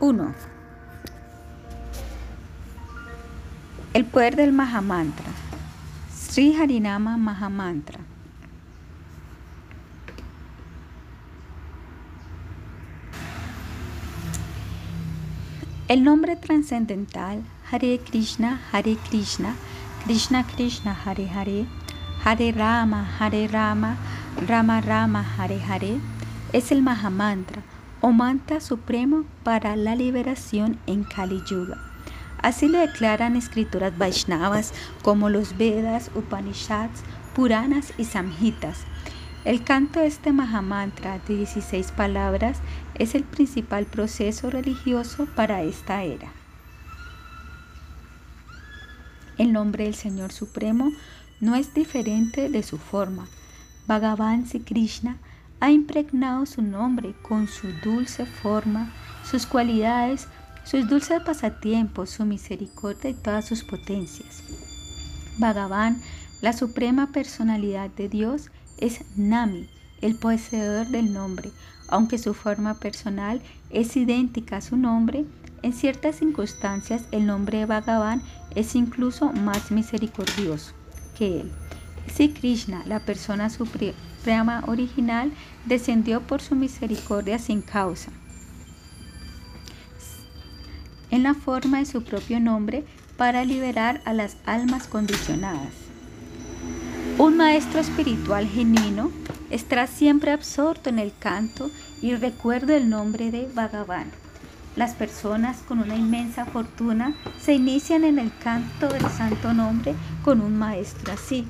1. El poder del Mahamantra. Sri Harinama Mahamantra. El nombre trascendental Hare Krishna, Hare Krishna, Krishna Krishna, Hare Hare, Hare Rama, Hare Rama, Rama Rama, Hare Hare, es el Mahamantra o mantra supremo para la liberación en Kali Yuga. Así lo declaran escrituras Vaishnavas como los Vedas, Upanishads, Puranas y Samhitas. El canto de este Mahamantra de 16 palabras es el principal proceso religioso para esta era. El nombre del Señor Supremo no es diferente de su forma. Bhagavan Sri Krishna ha impregnado su nombre con su dulce forma, sus cualidades, sus dulces pasatiempos, su misericordia y todas sus potencias. Bhagavan, la suprema personalidad de Dios, es Nami, el poseedor del nombre. Aunque su forma personal es idéntica a su nombre, en ciertas circunstancias el nombre de Bhagavan es incluso más misericordioso que él. Si Krishna, la persona suprema original, descendió por su misericordia sin causa. En la forma de su propio nombre para liberar a las almas condicionadas. Un maestro espiritual genuino estará siempre absorto en el canto y recuerdo el nombre de Bhagavan. Las personas con una inmensa fortuna se inician en el canto del santo nombre con un maestro así.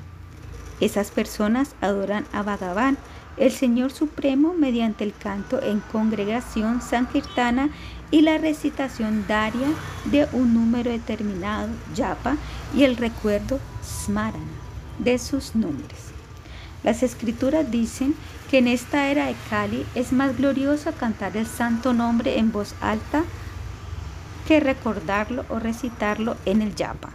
Esas personas adoran a Bhagavan, el Señor Supremo, mediante el canto en congregación sankirtana y la recitación daria de un número determinado, yapa, y el recuerdo smarana de sus nombres. Las escrituras dicen que en esta era de Kali es más glorioso cantar el santo nombre en voz alta que recordarlo o recitarlo en el yapa.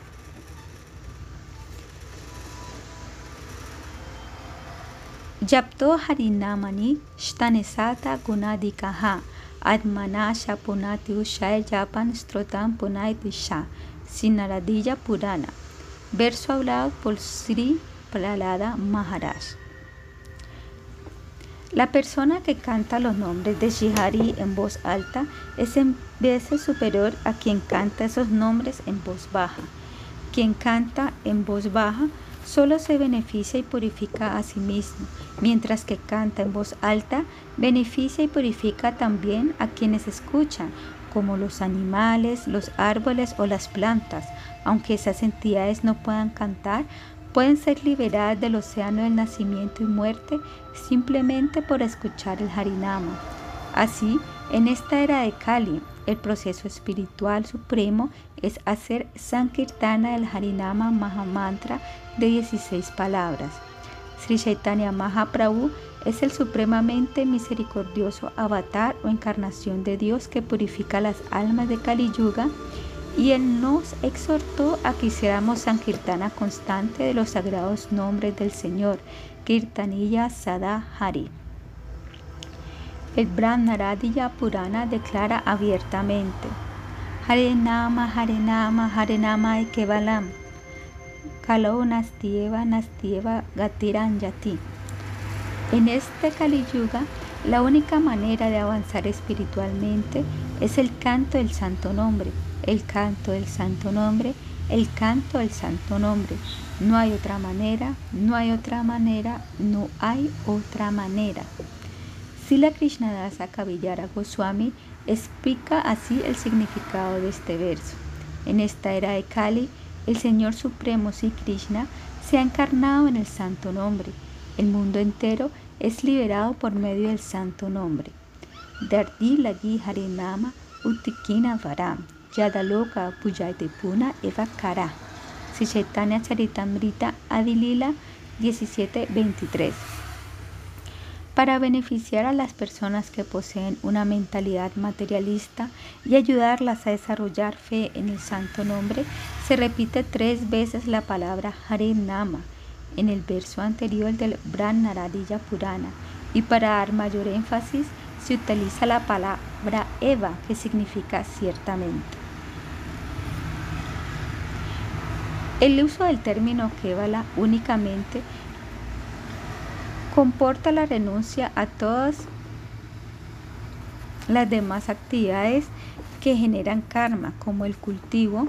Yapto harinamani shtanesata gunadikaha admana shapunati ushaya japan strotam punaitisha sinaradilla purana. Verso hablado por Sri Pralada Maharaj. La persona que canta los nombres de Shihari en voz alta es en veces superior a quien canta esos nombres en voz baja. Quien canta en voz baja solo se beneficia y purifica a sí mismo, mientras que canta en voz alta beneficia y purifica también a quienes escuchan, como los animales, los árboles o las plantas. Aunque esas entidades no puedan cantar, pueden ser liberadas del océano del nacimiento y muerte simplemente por escuchar el Harinama. Así, en esta era de Kali, el proceso espiritual supremo es hacer Sankirtana del Harinama Mahamantra de 16 palabras. Sri Chaitanya Mahaprabhu es el supremamente misericordioso avatar o encarnación de Dios que purifica las almas de Kali Yuga y Él nos exhortó a que hiciéramos Sankirtana constante de los sagrados nombres del Señor, Kirtaniya Sada Hari. El Brahmaradilla Purana declara abiertamente, Hare Nama, Hare Nama, Hare Nama Kevalam, Kalo Nastieva, Nastieva Gatiran Yati. En este Kali Yuga, la única manera de avanzar espiritualmente es el canto del santo nombre el canto del santo nombre, el canto del santo nombre. No hay otra manera, no hay otra manera, no hay otra manera. Sila Krishnadasa Kavillara Goswami explica así el significado de este verso. En esta era de Kali, el Señor Supremo Sri Krishna se ha encarnado en el santo nombre. El mundo entero es liberado por medio del santo nombre. Dardi Lagi Harinama Utikina Varam. Yadaloka Puna Eva Kara. Chaitanya Charitamrita Adilila 1723. Para beneficiar a las personas que poseen una mentalidad materialista y ayudarlas a desarrollar fe en el santo nombre, se repite tres veces la palabra Hare Nama en el verso anterior del Brahmaradilla Purana y para dar mayor énfasis se utiliza la palabra Eva, que significa ciertamente. El uso del término Kevala únicamente comporta la renuncia a todas las demás actividades que generan karma, como el cultivo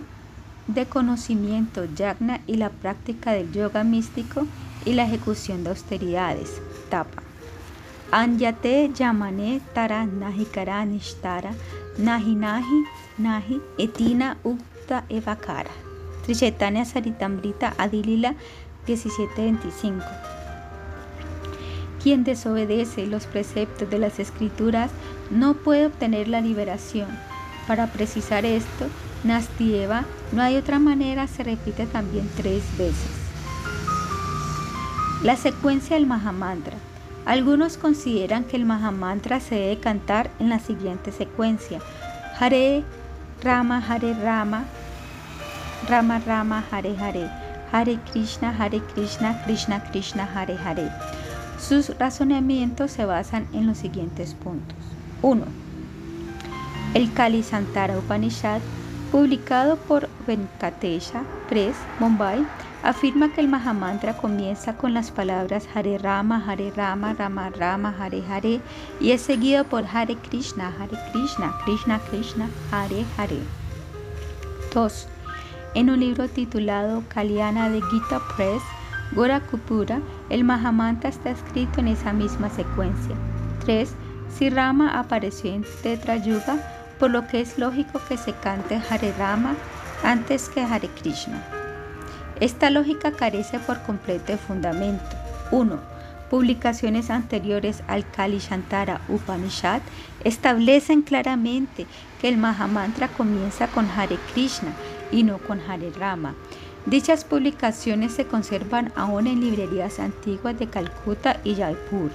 de conocimiento yagna y la práctica del yoga místico y la ejecución de austeridades, tapa. Anyate yamane tara nahi nishtara nahi nahi nahi etina ukta evakara. Trichetania Saritambrita Adilila 1725. Quien desobedece los preceptos de las escrituras no puede obtener la liberación. Para precisar esto, Nastieva, no hay otra manera, se repite también tres veces. La secuencia del Mahamantra. Algunos consideran que el Mahamantra se debe cantar en la siguiente secuencia. Hare Rama, Hare Rama, Rama Rama, Hare Hare, Hare Krishna, Hare Krishna, Krishna Krishna, Hare Hare. Sus razonamientos se basan en los siguientes puntos. 1. El Kali Santara Upanishad, publicado por Venkatesha Press, Mumbai, afirma que el Mahamantra comienza con las palabras Hare Rama, Hare Rama, Rama Rama, Hare Hare y es seguido por Hare Krishna, Hare Krishna, Krishna Krishna, Hare Hare. 2. En un libro titulado Kalyana de Gita Press, Gorakupura, el Mahamantra está escrito en esa misma secuencia. 3. Si Rama apareció en Tetra Yuga, por lo que es lógico que se cante Hare Rama antes que Hare Krishna. Esta lógica carece por completo de fundamento. 1. Publicaciones anteriores al Kali Shantara Upanishad establecen claramente que el Mahamantra comienza con Hare Krishna y no con Hare Rama. Dichas publicaciones se conservan aún en librerías antiguas de Calcuta y Jaipur.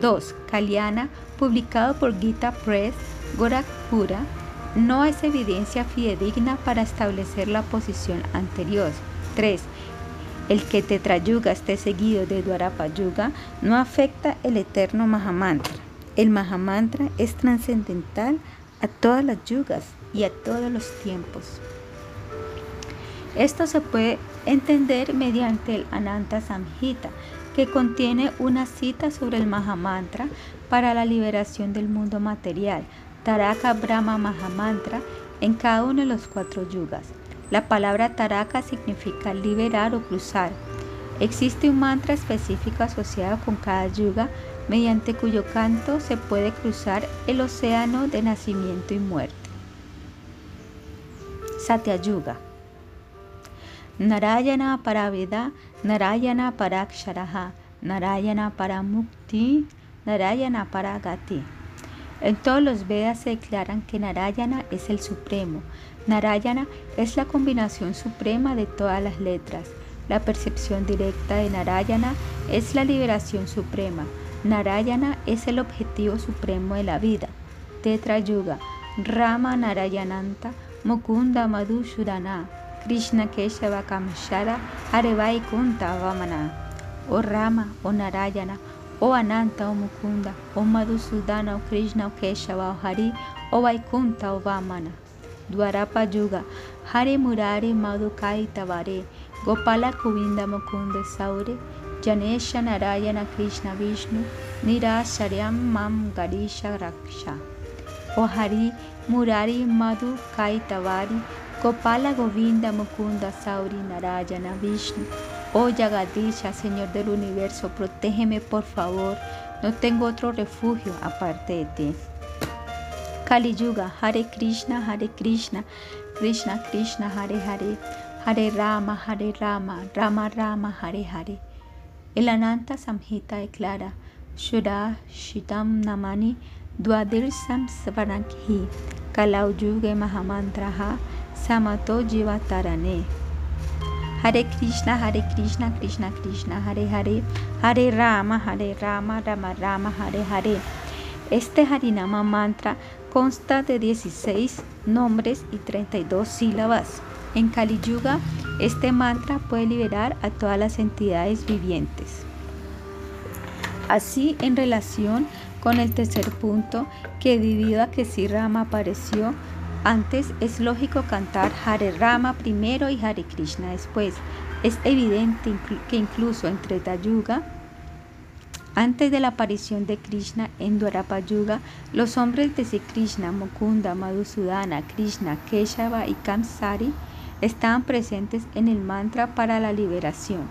2. Kalyana, publicado por Gita Press, Gorakhpura, no es evidencia fidedigna para establecer la posición anterior. 3. El que Tetrayuga esté seguido de Dwarapayuga no afecta el eterno Mahamantra. El Mahamantra es trascendental a todas las yugas y a todos los tiempos. Esto se puede entender mediante el Ananta Samhita, que contiene una cita sobre el Mahamantra para la liberación del mundo material, Taraka Brahma Mahamantra en cada uno de los cuatro yugas. La palabra Taraka significa liberar o cruzar. Existe un mantra específico asociado con cada yuga mediante cuyo canto se puede cruzar el océano de nacimiento y muerte. Satya Narayana para Veda, Narayana para Aksharaha, Narayana para Mukti, Narayana para Gati. En todos los Vedas se declaran que Narayana es el Supremo. Narayana es la combinación suprema de todas las letras. La percepción directa de Narayana es la liberación suprema. Narayana es el objetivo supremo de la vida. Tetra Yuga, Rama Narayananta, Mukunda Madhushudana, Krishna Keshava Kamshara, Arevai Kunta Vamana. O Rama, o Narayana, o Ananta, o Mukunda, o Madhusudana, o Krishna, o Keshava, o Hari, o Vaikunta, o Vamana. Dwarapa Yuga, Hare Murari Madhukai Tavare, Gopala Kuvinda Mukunda Saure, Janesha Narayana Krishna Vishnu, Nirasharyam Mam Garisha Raksha. O Hari Murari Madhu Kai Tavari, Gopala Govinda Mukunda Sauri Narayana Vishnu. Oh Yagadisha, Señor del universo, protégeme por favor. No tengo otro refugio aparte de ti. Kali Yuga, Hare Krishna, Hare Krishna, Krishna Krishna, Hare Hare, Hare Rama, Hare Rama, Rama Rama, Hare Hare. El Ananta Samhita declara, Shura Shitam Namani Dwadirsam Svarakhi, Kalau Yuge Mahamantraha, Samato Jivatarane. Hare Krishna, Hare Krishna, Krishna Krishna, Hare Hare, Hare Rama, Hare Rama, Rama Rama, Hare Hare. Este Harinama mantra consta de 16 nombres y 32 sílabas. En Kali Yuga, este mantra puede liberar a todas las entidades vivientes. Así, en relación con el tercer punto que debido a que Sri Rama apareció antes es lógico cantar Hare Rama primero y Hare Krishna después. Es evidente que incluso en Treta Yuga, antes de la aparición de Krishna en Dwarapa Yuga, los hombres de Sri Krishna, Mukunda, Madhusudana, Krishna, Keshava y Kamsari estaban presentes en el mantra para la liberación.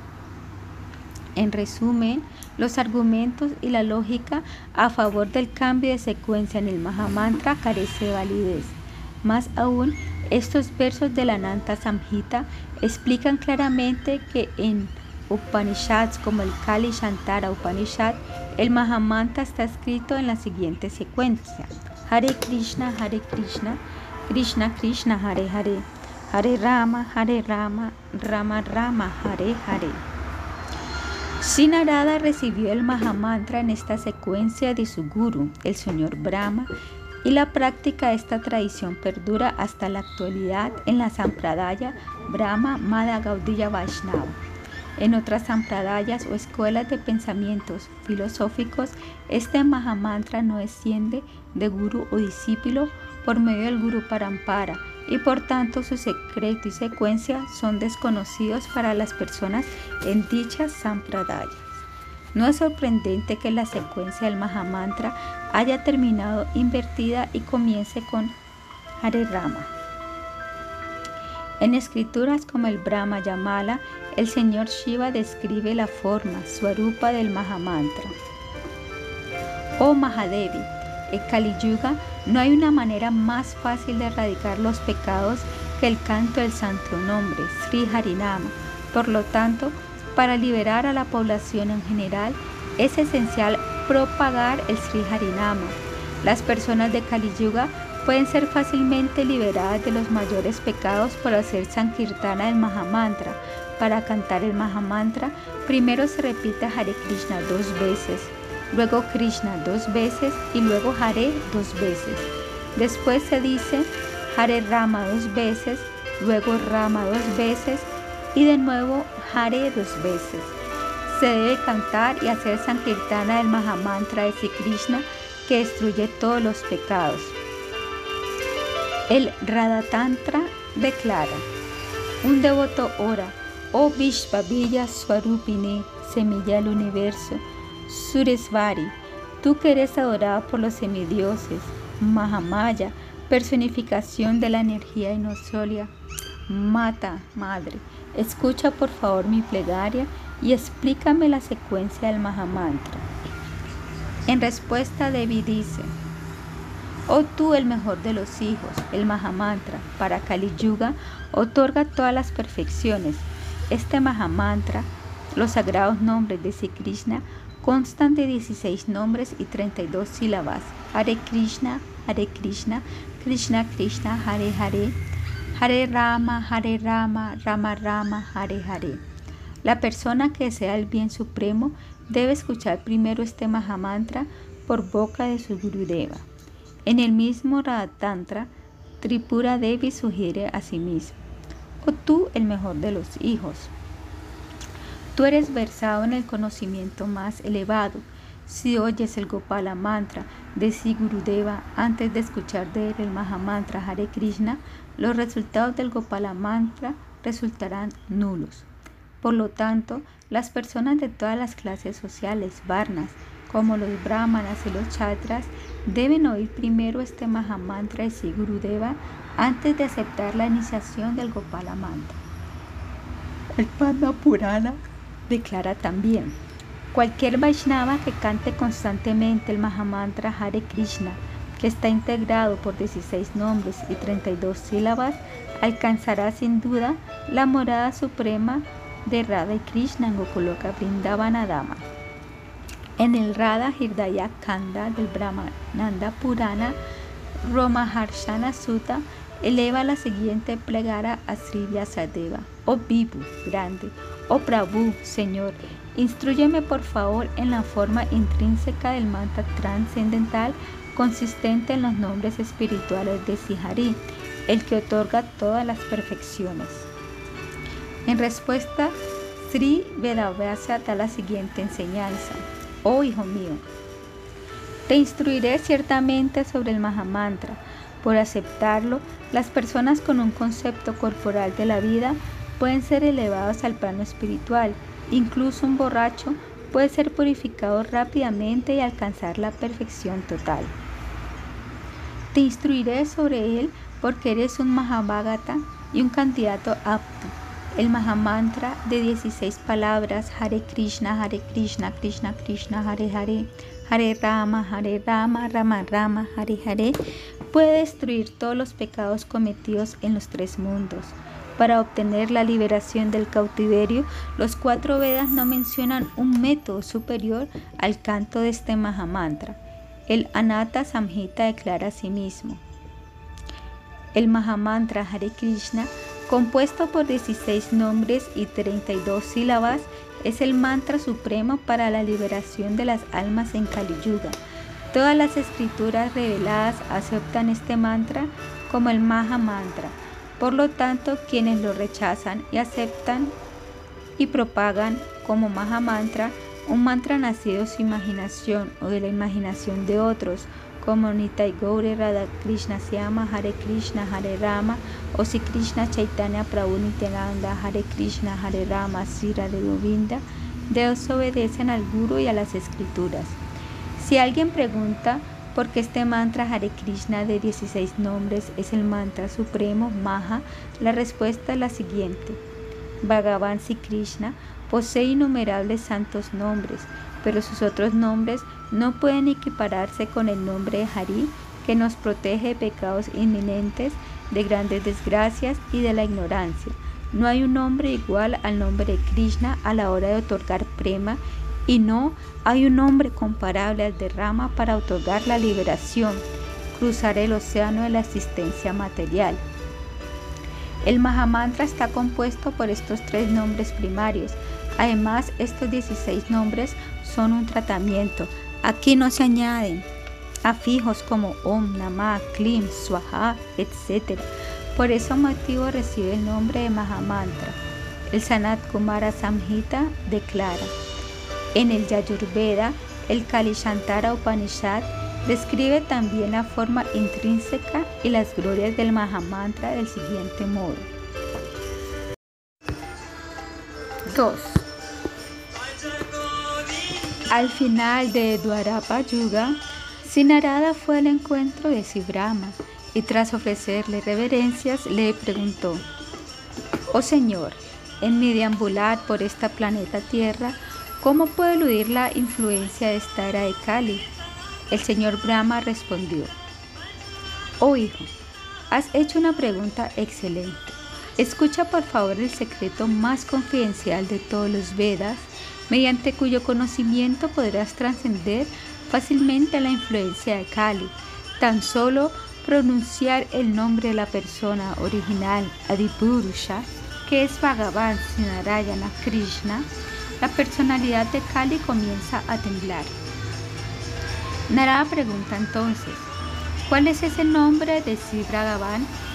En resumen, los argumentos y la lógica a favor del cambio de secuencia en el Mahamantra carece de validez. Más aún, estos versos de la Nanta Samhita explican claramente que en Upanishads como el Kali Shantara Upanishad, el Mahamantra está escrito en la siguiente secuencia. Hare Krishna, Hare Krishna, Krishna Krishna, Hare Hare, Hare Rama, Hare Rama, Rama Rama, Hare Hare. Sinarada recibió el Mahamantra en esta secuencia de su guru, el señor Brahma, y la práctica de esta tradición perdura hasta la actualidad en la Sampradaya Brahma Mada Gaudiya Vaishnava. En otras sampradayas o escuelas de pensamientos filosóficos, este Mahamantra no desciende de guru o discípulo por medio del guru Parampara y por tanto su secreto y secuencia son desconocidos para las personas en dichas sampradayas. No es sorprendente que la secuencia del Mahamantra haya terminado invertida y comience con Hare Rama. En escrituras como el Brahma Yamala, el señor Shiva describe la forma, Swarupa del Mahamantra. Oh Mahadevi, en Kali Yuga no hay una manera más fácil de erradicar los pecados que el canto del santo nombre, Sri Harinama. Por lo tanto, para liberar a la población en general, es esencial propagar el Sri Harinama. Las personas de Kali Yuga pueden ser fácilmente liberadas de los mayores pecados por hacer Sankirtana del Mahamantra. Para cantar el Mahamantra, primero se repite Hare Krishna dos veces, luego Krishna dos veces y luego Hare dos veces. Después se dice Hare Rama dos veces, luego Rama dos veces y de nuevo Hare dos veces. Se debe cantar y hacer Sankirtana del Mahamantra de Sri Krishna que destruye todos los pecados. El Radhatantra declara, un devoto ora, oh Vishvavilla Swarupini, semilla del universo, Suresvari, tú que eres adorada por los semidioses, Mahamaya, personificación de la energía inosolia, Mata, Madre, escucha por favor mi plegaria y explícame la secuencia del Mahamantra. En respuesta, Devi dice, Oh tú el mejor de los hijos, el Mahamantra, para Kali Yuga, otorga todas las perfecciones. Este Mahamantra, los sagrados nombres de Sri Krishna, constan de 16 nombres y 32 sílabas. Hare Krishna, Hare Krishna, Krishna Krishna, Hare Hare, Hare Rama, Hare Rama, Rama Rama, Hare Hare. La persona que desea el bien supremo debe escuchar primero este Mahamantra por boca de su Gurudeva. En el mismo Radhatantra, Tripura Devi sugiere a sí mismo, o tú el mejor de los hijos. Tú eres versado en el conocimiento más elevado. Si oyes el Gopala Mantra de Sigurudeva antes de escuchar de él el Mahamantra Hare Krishna, los resultados del Gopala Mantra resultarán nulos. Por lo tanto, las personas de todas las clases sociales, varnas, como los brahmanas y los chatras, deben oír primero este Mahamantra de Sigurudeva antes de aceptar la iniciación del Gopala Mantra. El Padma Purana declara también, cualquier Vaishnava que cante constantemente el Mahamantra Hare Krishna, que está integrado por 16 nombres y 32 sílabas, alcanzará sin duda la morada suprema de Radha y Krishna en Vrindavana Dama. En el Radha Hirdaya Kanda del Brahmananda Purana, Romaharshana Sutta eleva la siguiente plegara a Sri Vyasadeva. Oh Vivu, grande, oh Prabhu, Señor, instruyeme por favor en la forma intrínseca del mantra trascendental consistente en los nombres espirituales de Sihari, el que otorga todas las perfecciones. En respuesta, Sri Vedavyasa da la siguiente enseñanza. Oh hijo mío, Te instruiré ciertamente sobre el Mahamantra. Por aceptarlo, las personas con un concepto corporal de la vida pueden ser elevados al plano espiritual. Incluso un borracho puede ser purificado rápidamente y alcanzar la perfección total. Te instruiré sobre él porque eres un Mahabhagata y un candidato apto. El Mahamantra de 16 palabras, Hare Krishna, Hare Krishna, Krishna Krishna, Hare Hare, Hare Rama, Hare Rama, Rama Rama, Hare Hare, puede destruir todos los pecados cometidos en los tres mundos. Para obtener la liberación del cautiverio, los cuatro Vedas no mencionan un método superior al canto de este Mahamantra. El Anata Samhita declara a sí mismo. El Mahamantra Hare Krishna, compuesto por 16 nombres y 32 sílabas, es el mantra supremo para la liberación de las almas en Kali Yuga. Todas las escrituras reveladas aceptan este mantra como el Maha Mantra. Por lo tanto, quienes lo rechazan y aceptan y propagan como Maha Mantra un mantra nacido de su imaginación o de la imaginación de otros, como Nitai Gauri Radha Krishna Siama Hare Krishna Hare Rama o si Krishna Chaitanya Prabhu Nityananda Hare Krishna Hare Rama Sira de Govinda, desobedecen al Guru y a las escrituras. Si alguien pregunta por qué este mantra Hare Krishna de 16 nombres es el mantra supremo Maha, la respuesta es la siguiente. Bhagavan Sri Krishna Posee innumerables santos nombres, pero sus otros nombres no pueden equipararse con el nombre de Hari, que nos protege de pecados inminentes, de grandes desgracias y de la ignorancia. No hay un nombre igual al nombre de Krishna a la hora de otorgar prema y no hay un nombre comparable al de Rama para otorgar la liberación, cruzar el océano de la existencia material. El Mahamantra está compuesto por estos tres nombres primarios, Además, estos 16 nombres son un tratamiento. Aquí no se añaden afijos como Om, Namah, Klim, Swaha, etc. Por ese motivo recibe el nombre de Mahamantra. El Sanat Kumara Samhita declara, en el Yajurveda, el Kalishantara Upanishad describe también la forma intrínseca y las glorias del Mahamantra del siguiente modo. 2. Al final de Dwarapa Yuga, Sinarada fue al encuentro de Sibrama y tras ofrecerle reverencias le preguntó, Oh Señor, en mi deambular por esta planeta Tierra, ¿cómo puedo eludir la influencia de esta era de Kali? El señor Brahma respondió, Oh hijo, has hecho una pregunta excelente. Escucha por favor el secreto más confidencial de todos los Vedas mediante cuyo conocimiento podrás trascender fácilmente la influencia de Kali. Tan solo pronunciar el nombre de la persona original, Adipurusha, que es Bhagavan Sinarayana Krishna, la personalidad de Kali comienza a temblar. Narada pregunta entonces, ¿cuál es ese nombre de Sri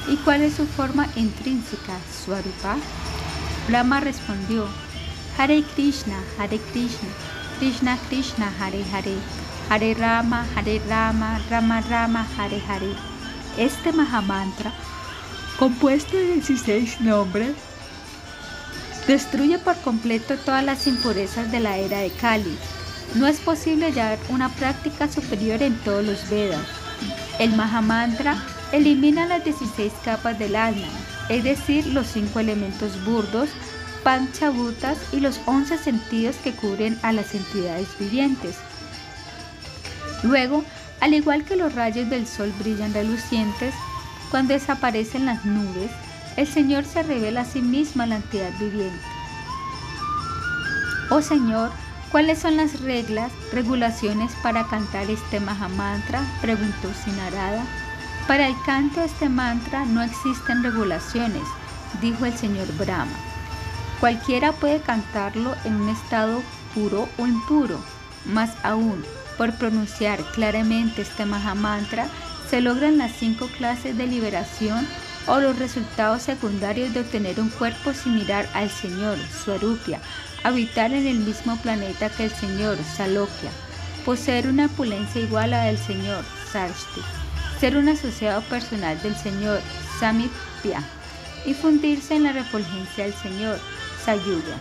y cuál es su forma intrínseca, Swarupa? Brahma respondió, Hare Krishna, Hare Krishna, Krishna Krishna, Hare Hare, Hare Rama, Hare Rama, Rama Rama, Hare Hare. Este Mahamantra, compuesto de 16 nombres, destruye por completo todas las impurezas de la era de Kali. No es posible hallar una práctica superior en todos los Vedas. El Mahamantra elimina las 16 capas del alma, es decir, los cinco elementos burdos, panchabhutas y los once sentidos que cubren a las entidades vivientes. Luego, al igual que los rayos del sol brillan relucientes, cuando desaparecen las nubes, el Señor se revela a sí mismo a la entidad viviente. Oh Señor, ¿cuáles son las reglas, regulaciones para cantar este Mahamantra? preguntó Sinarada. Para el canto de este mantra no existen regulaciones, dijo el Señor Brahma. Cualquiera puede cantarlo en un estado puro o impuro. Más aún, por pronunciar claramente este Mahamantra, se logran las cinco clases de liberación o los resultados secundarios de obtener un cuerpo similar al Señor, Swarupya, habitar en el mismo planeta que el Señor, Salokya. poseer una opulencia igual a la del señor Sarsti, ser un asociado personal del señor Samipya y fundirse en la refulgencia del señor Sayuga.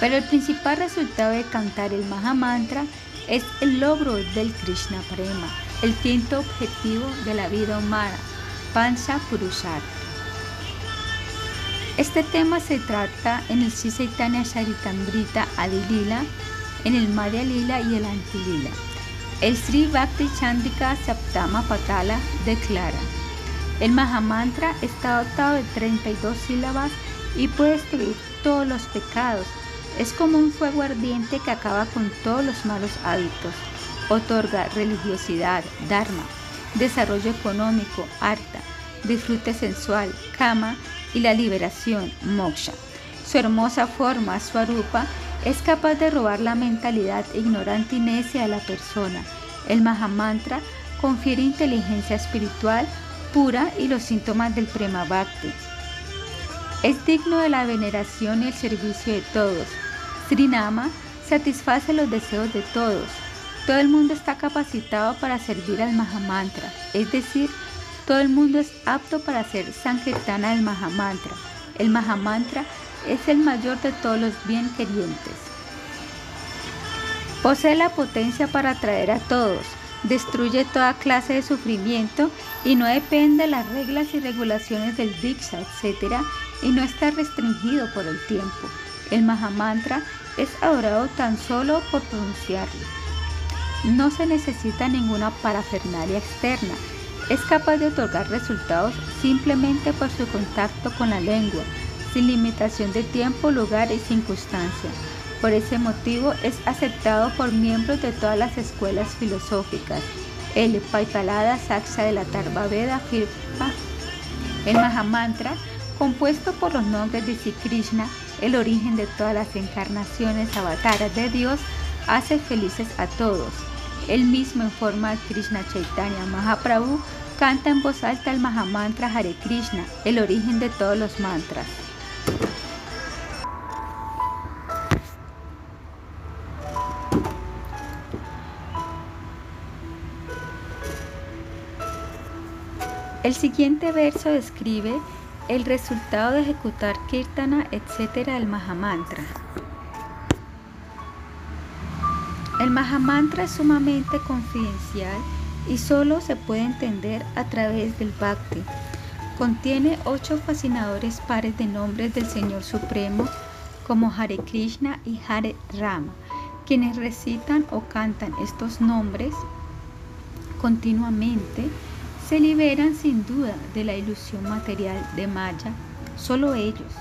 Pero el principal resultado de cantar el Mahamantra es el logro del Krishna Prema, el quinto objetivo de la vida humana, Pancha Purushartha. Este tema se trata en el Sisaitanya Charitamrita Adilila, en el Madhya Lila y el Antilila. El Sri Bhakti Chandika Saptama Patala declara: El Mahamantra está dotado de 32 sílabas y puede destruir todos los pecados. Es como un fuego ardiente que acaba con todos los malos hábitos. Otorga religiosidad, dharma, desarrollo económico, arta, disfrute sensual, kama y la liberación, moksha. Su hermosa forma, swarupa, es capaz de robar la mentalidad ignorante y necia de la persona. El Mahamantra confiere inteligencia espiritual pura y los síntomas del Prema Bhakti. Es digno de la veneración y el servicio de todos. Srinama satisface los deseos de todos. Todo el mundo está capacitado para servir al Mahamantra, es decir, todo el mundo es apto para hacer Sankirtana del Mahamantra. El Mahamantra es el mayor de todos los bien querientes. Posee la potencia para atraer a todos, destruye toda clase de sufrimiento y no depende de las reglas y regulaciones del Diksha, etc. y no está restringido por el tiempo. El Mahamantra es adorado tan solo por pronunciarlo. No se necesita ninguna parafernalia externa, es capaz de otorgar resultados simplemente por su contacto con la lengua, sin limitación de tiempo, lugar y circunstancia. Por ese motivo es aceptado por miembros de todas las escuelas filosóficas. El Paipalada Saksa de la Tarva Veda afirma el Mahamantra, compuesto por los nombres de Sri Krishna, el origen de todas las encarnaciones avataras de Dios, hace felices a todos. Él mismo en forma de Krishna Chaitanya Mahaprabhu canta en voz alta el Mahamantra Hare Krishna, el origen de todos los mantras. El siguiente verso describe el resultado de ejecutar kirtana, etc. del Mahamantra. El Mahamantra es sumamente confidencial y solo se puede entender a través del Bhakti. Contiene ocho fascinadores pares de nombres del Señor Supremo como Hare Krishna y Hare Rama. Quienes recitan o cantan estos nombres continuamente se liberan sin duda de la ilusión material de Maya, solo ellos.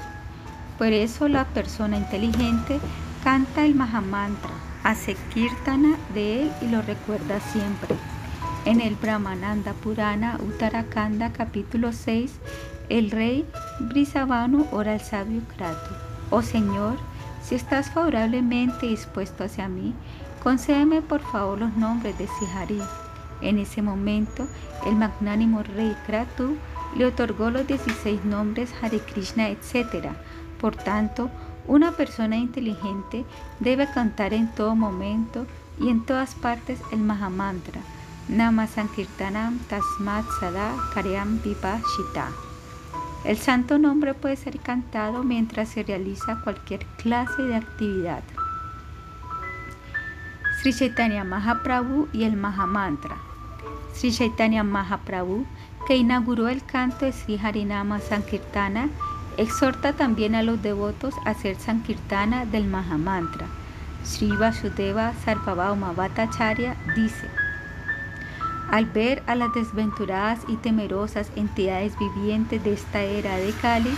Por eso la persona inteligente canta el Mahamantra hace kirtana de él y lo recuerda siempre. En el Brahmananda Purana Uttarakanda capítulo 6, el rey Brisavanu ora al sabio Kratu. Oh Señor, si estás favorablemente dispuesto hacia mí, concédeme por favor los nombres de Sihari. En ese momento, el magnánimo rey Kratu le otorgó los 16 nombres Hare Krishna, etc. Por tanto, una persona inteligente debe cantar en todo momento y en todas partes el Mahamantra. Nama Sankirtanam Tasmat Sada Karyam Shita. El santo nombre puede ser cantado mientras se realiza cualquier clase de actividad. Sri Chaitanya Mahaprabhu y el Mahamantra. Sri Chaitanya Mahaprabhu, que inauguró el canto de Sri Harinama Sankirtana, Exhorta también a los devotos a hacer Sankirtana del Mahamantra. Sri Vasudeva Sarvabhauma Bhattacharya dice: Al ver a las desventuradas y temerosas entidades vivientes de esta era de Kali,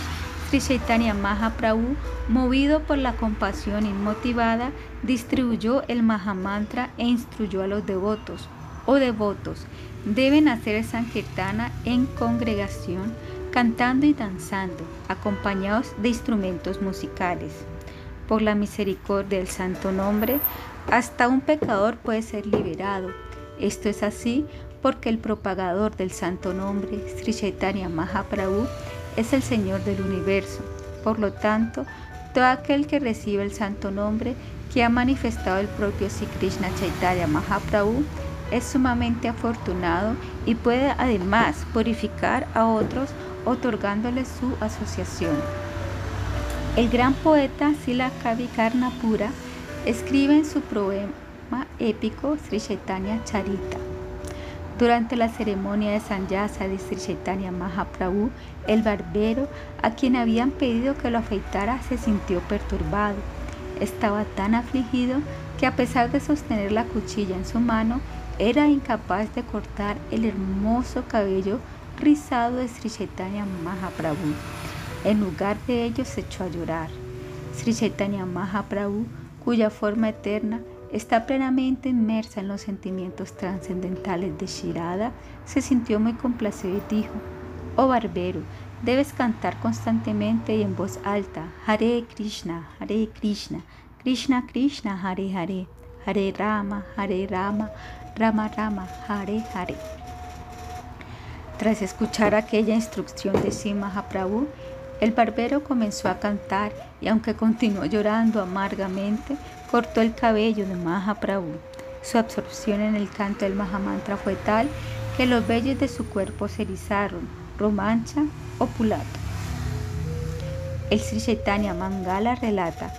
Sri Chaitanya Mahaprabhu, movido por la compasión inmotivada, distribuyó el Mahamantra e instruyó a los devotos. O devotos, deben hacer Sankirtana en congregación cantando y danzando, acompañados de instrumentos musicales. Por la misericordia del santo nombre, hasta un pecador puede ser liberado. Esto es así porque el propagador del santo nombre, Sri Chaitanya Mahaprabhu, es el Señor del universo. Por lo tanto, todo aquel que recibe el santo nombre que ha manifestado el propio Sri Krishna Chaitanya Mahaprabhu es sumamente afortunado y puede además purificar a otros otorgándoles su asociación. El gran poeta Sila Kavi escribe en su poema épico Sri Chaitanya Charita. Durante la ceremonia de Sanyasa de Sri Chaitanya Mahaprabhu, el barbero, a quien habían pedido que lo afeitara, se sintió perturbado. Estaba tan afligido que a pesar de sostener la cuchilla en su mano, era incapaz de cortar el hermoso cabello rizado de Sri Mahaprabhu. En lugar de ello se echó a llorar. Sri Chaitanya Mahaprabhu, cuya forma eterna está plenamente inmersa en los sentimientos trascendentales de Shirada, se sintió muy complacido y dijo, Oh barbero, debes cantar constantemente y en voz alta, Hare Krishna, Hare Krishna, Krishna Krishna, Hare Hare, Hare Rama, Hare Rama, Rama Rama, Hare Hare. Tras escuchar aquella instrucción de Sri Mahaprabhu, el barbero comenzó a cantar y aunque continuó llorando amargamente, cortó el cabello de Mahaprabhu. Su absorción en el canto del Mahamantra fue tal que los vellos de su cuerpo se erizaron, romancha o pulato. El Sri Chaitanya Mangala relata,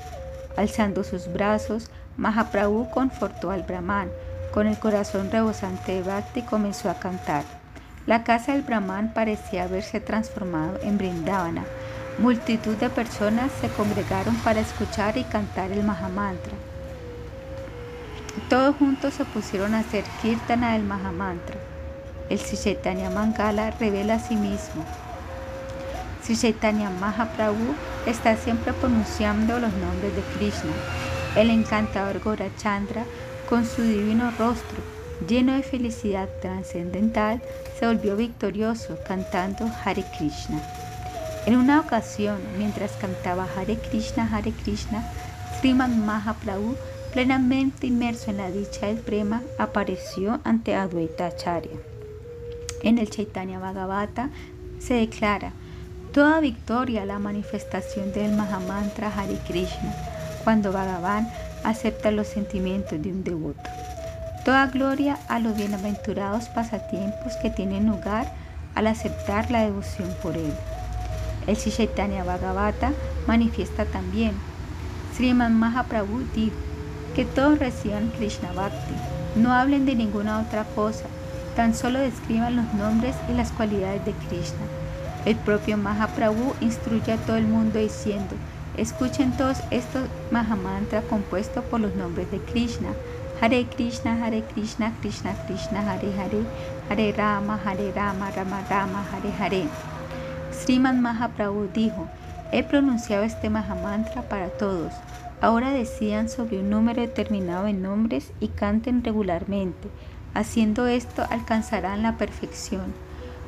alzando sus brazos, Mahaprabhu confortó al Brahman, con el corazón rebosante de Bhakti comenzó a cantar. La casa del Brahman parecía haberse transformado en Brindavana, Multitud de personas se congregaron para escuchar y cantar el Mahamantra. Todos juntos se pusieron a hacer kirtana del Mahamantra. El Sri Mangala revela a sí mismo. Sri Mahaprabhu está siempre pronunciando los nombres de Krishna. El encantador Gorachandra, con su divino rostro lleno de felicidad trascendental, se volvió victorioso cantando Hare Krishna. En una ocasión, mientras cantaba Hare Krishna, Hare Krishna, Sriman Mahaprabhu, plenamente inmerso en la dicha del prema, apareció ante Advaita Acharya. En el Chaitanya Bhagavata se declara toda victoria la manifestación del Mahamantra Hare Krishna, cuando Bhagavan acepta los sentimientos de un devoto. Toda gloria a los bienaventurados pasatiempos que tienen lugar al aceptar la devoción por él. El Chaitanya Bhagavata manifiesta también. Sriman Mahaprabhu dijo que todos reciban Krishna Bhakti, no hablen de ninguna otra cosa, tan solo describan los nombres y las cualidades de Krishna. El propio Mahaprabhu instruye a todo el mundo diciendo, escuchen todos estos Mahamantra compuestos por los nombres de Krishna. Hare Krishna, Hare Krishna, Krishna Krishna, Hare Hare, Hare Rama, Hare Rama, Rama Rama, Hare Hare. Sriman Mahaprabhu dijo, he pronunciado este Mahamantra para todos. Ahora decidan sobre un número determinado de nombres y canten regularmente. Haciendo esto alcanzarán la perfección.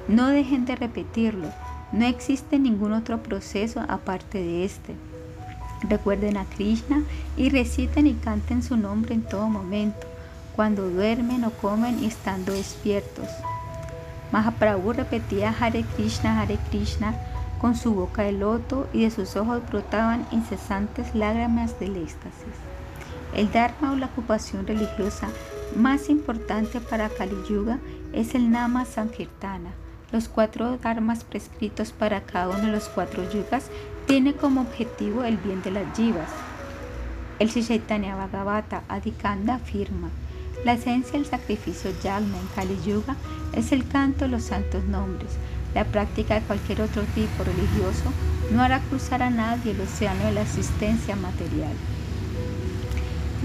No dejen de repetirlo. No existe ningún otro proceso aparte de este. Recuerden a Krishna y reciten y canten su nombre en todo momento, cuando duermen o comen y estando despiertos. Mahaprabhu repetía Hare Krishna, Hare Krishna con su boca de loto y de sus ojos brotaban incesantes lágrimas del éxtasis. El Dharma o la ocupación religiosa más importante para Kali Yuga es el Nama Sankirtana. Los cuatro dharmas prescritos para cada uno de los cuatro yugas tiene como objetivo el bien de las jivas. El Chaitanya Bhagavata Adikanda afirma la esencia del sacrificio yagna en Kali Yuga es el canto de los santos nombres. La práctica de cualquier otro tipo religioso no hará cruzar a nadie el océano de la existencia material.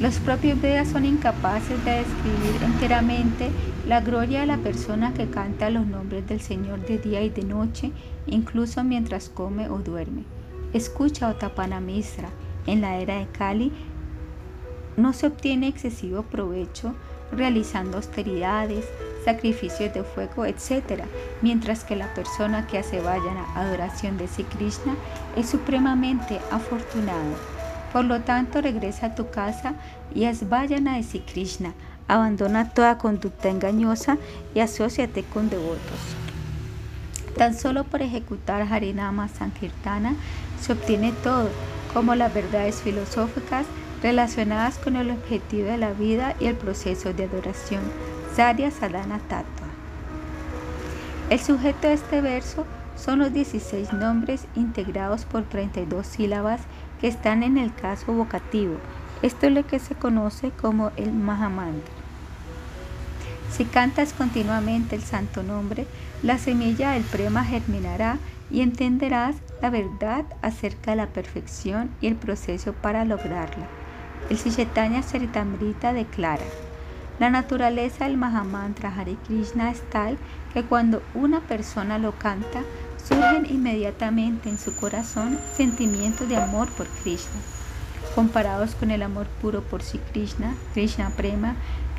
Los propios Vedas son incapaces de describir enteramente la gloria de la persona que canta los nombres del Señor de día y de noche, incluso mientras come o duerme. Escucha Otapana Misra. En la era de Kali no se obtiene excesivo provecho realizando austeridades, sacrificios de fuego, etc., mientras que la persona que hace vayana adoración de Sri Krishna es supremamente afortunado. Por lo tanto, regresa a tu casa y haz vayana de Sri Krishna, abandona toda conducta engañosa y asóciate con devotos. Tan solo por ejecutar Harinama Sankirtana se obtiene todo, como las verdades filosóficas relacionadas con el objetivo de la vida y el proceso de adoración. Sadhya Sadhana Tattva. El sujeto de este verso son los 16 nombres integrados por 32 sílabas que están en el caso vocativo. Esto es lo que se conoce como el Mahamantra. Si cantas continuamente el santo nombre, la semilla del prema germinará y entenderás la verdad acerca de la perfección y el proceso para lograrla. El Sichetanya Seritamrita declara, la naturaleza del Mahamantra Hare Krishna es tal que cuando una persona lo canta, surgen inmediatamente en su corazón sentimientos de amor por Krishna. Comparados con el amor puro por sí Krishna, Krishna Prema,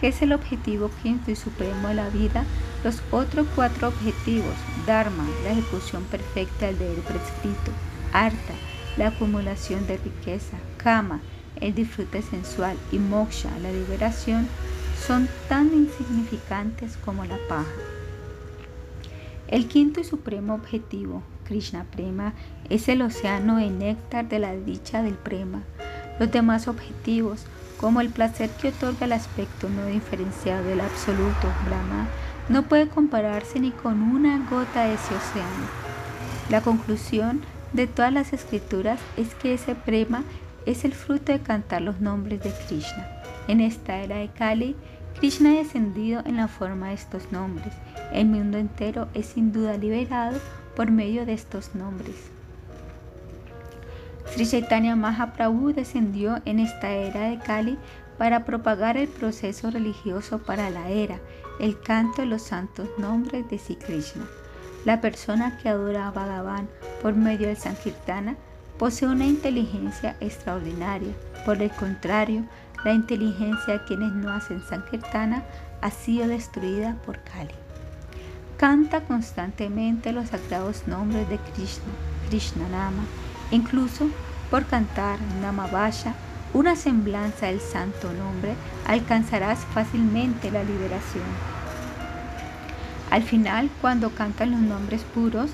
es el objetivo quinto y supremo de la vida, los otros cuatro objetivos, Dharma, la ejecución perfecta del deber prescrito, Artha, la acumulación de riqueza, Kama, el disfrute sensual y Moksha, la liberación, son tan insignificantes como la paja. El quinto y supremo objetivo, Krishna Prema, es el océano de néctar de la dicha del Prema. Los demás objetivos como el placer que otorga el aspecto no diferenciado del absoluto Brahma, no puede compararse ni con una gota de ese océano. La conclusión de todas las escrituras es que ese prema es el fruto de cantar los nombres de Krishna. En esta era de Kali, Krishna ha descendido en la forma de estos nombres. El mundo entero es sin duda liberado por medio de estos nombres. Sri Chaitanya Mahaprabhu descendió en esta era de Kali para propagar el proceso religioso para la era, el canto de los santos nombres de Sri Krishna. La persona que adora a Bhagavan por medio del Sankirtana posee una inteligencia extraordinaria. Por el contrario, la inteligencia de quienes no hacen Sankirtana ha sido destruida por Kali. Canta constantemente los sagrados nombres de Krishna, Krishna Nama, Incluso por cantar Namavaya, una semblanza del santo nombre, alcanzarás fácilmente la liberación. Al final, cuando cantan los nombres puros,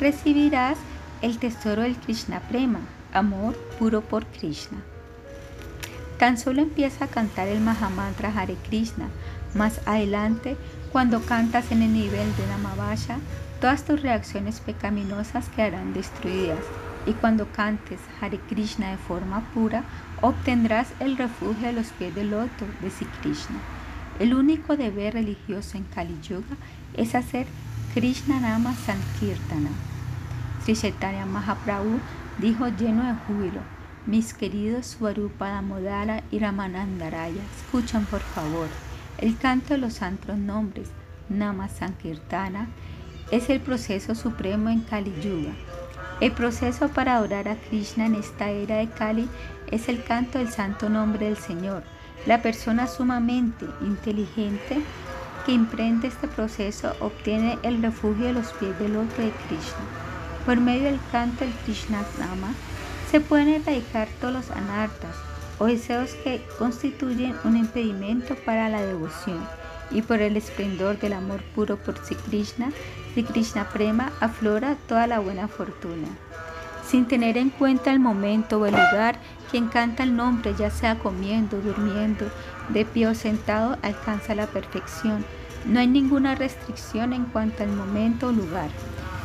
recibirás el tesoro del Krishna Prema, amor puro por Krishna. Tan solo empieza a cantar el Mahamantra Hare Krishna. Más adelante, cuando cantas en el nivel de Namavaya, todas tus reacciones pecaminosas quedarán destruidas y cuando cantes Hare Krishna de forma pura, obtendrás el refugio de los pies del loto de Sri Krishna. El único deber religioso en Kali Yuga es hacer Krishna Nama Sankirtana. Sri Chaitanya Mahaprabhu dijo lleno de júbilo, mis queridos Swarupa Damodara y Ramanandaraya, escuchan por favor. El canto de los santos nombres, Nama Sankirtana, es el proceso supremo en Kali Yuga el proceso para adorar a Krishna en esta era de Kali es el canto del santo nombre del Señor. La persona sumamente inteligente que emprende este proceso obtiene el refugio de los pies del otro de Krishna. Por medio del canto del Krishna Nama se pueden erradicar todos los anartas o deseos que constituyen un impedimento para la devoción y por el esplendor del amor puro por Sri Krishna, Sri Krishna Prema aflora toda la buena fortuna. Sin tener en cuenta el momento o el lugar, quien canta el nombre, ya sea comiendo, durmiendo, de pie o sentado, alcanza la perfección. No hay ninguna restricción en cuanto al momento o lugar.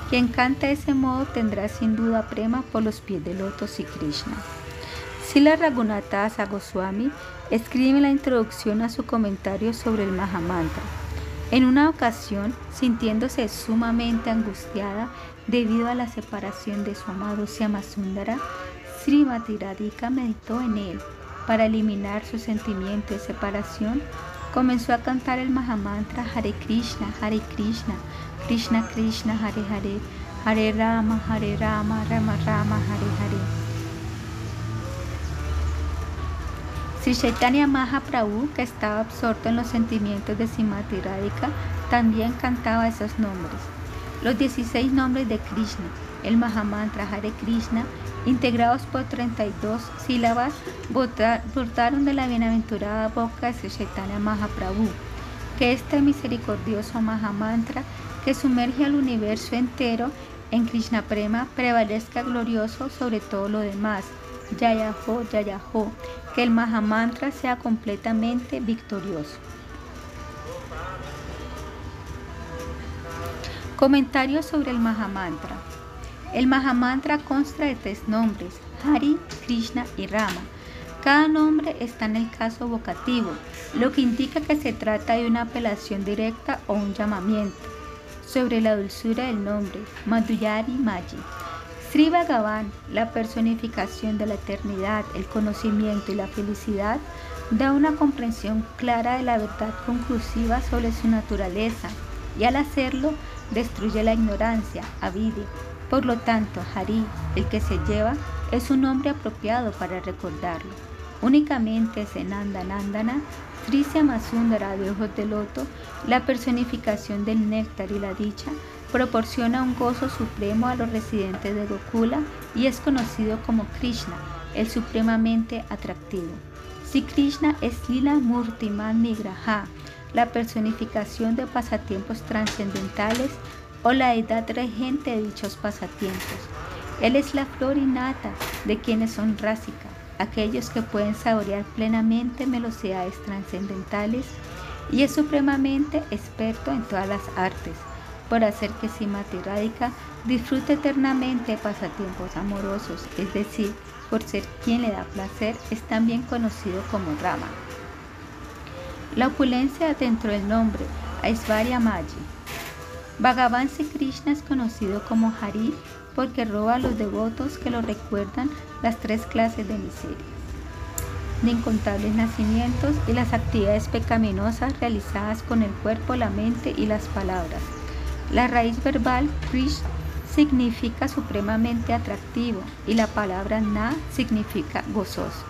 Quien canta de ese modo tendrá sin duda prema por los pies del loto Sri Krishna. Sila Raghunatha Goswami escribe la introducción a su comentario sobre el Mahamantra. En una ocasión, sintiéndose sumamente angustiada debido a la separación de su amado Syamasundara, Srimati Radhika meditó en él. Para eliminar su sentimiento de separación, comenzó a cantar el Mahamantra Hare Krishna, Hare Krishna, Krishna Krishna, Hare Hare, Hare Rama, Hare Rama, Rama Rama, Hare Hare. Sri Chaitanya Mahaprabhu, que estaba absorto en los sentimientos de Simati Radhika, también cantaba esos nombres. Los 16 nombres de Krishna, el Mahamantra Hare Krishna, integrados por 32 sílabas, brotaron de la bienaventurada boca de Sri Chaitanya Mahaprabhu, que este misericordioso Mahamantra que sumerge al universo entero en Krishna Prema prevalezca glorioso sobre todo lo demás Yayaho, Yayaho, que el Mahamantra sea completamente victorioso. Comentarios sobre el Mahamantra. El Mahamantra consta de tres nombres, Hari, Krishna y Rama. Cada nombre está en el caso vocativo, lo que indica que se trata de una apelación directa o un llamamiento. Sobre la dulzura del nombre, Madhuyari Maji. Sri Bhagavan, la personificación de la eternidad, el conocimiento y la felicidad, da una comprensión clara de la verdad conclusiva sobre su naturaleza y al hacerlo destruye la ignorancia, Avidi. Por lo tanto, Hari, el que se lleva, es un nombre apropiado para recordarlo. Únicamente Senanda Nandana, Trisya Masundara de ojos de loto, la personificación del néctar y la dicha, proporciona un gozo supremo a los residentes de Gokula y es conocido como Krishna, el supremamente atractivo. Si Krishna es Lila Murtiman Nigraha, la personificación de pasatiempos trascendentales o la edad regente de dichos pasatiempos. Él es la flor innata de quienes son rásicas, aquellos que pueden saborear plenamente velocidades trascendentales y es supremamente experto en todas las artes, por hacer que Simati Radhika disfrute eternamente pasatiempos amorosos, es decir, por ser quien le da placer, es también conocido como Rama. La opulencia dentro del nombre, Aishvarya Maji. Bhagavan Krishna es conocido como Hari porque roba a los devotos que lo recuerdan las tres clases de miserias, de incontables nacimientos y las actividades pecaminosas realizadas con el cuerpo, la mente y las palabras. La raíz verbal Krish significa supremamente atractivo y la palabra Na significa gozoso.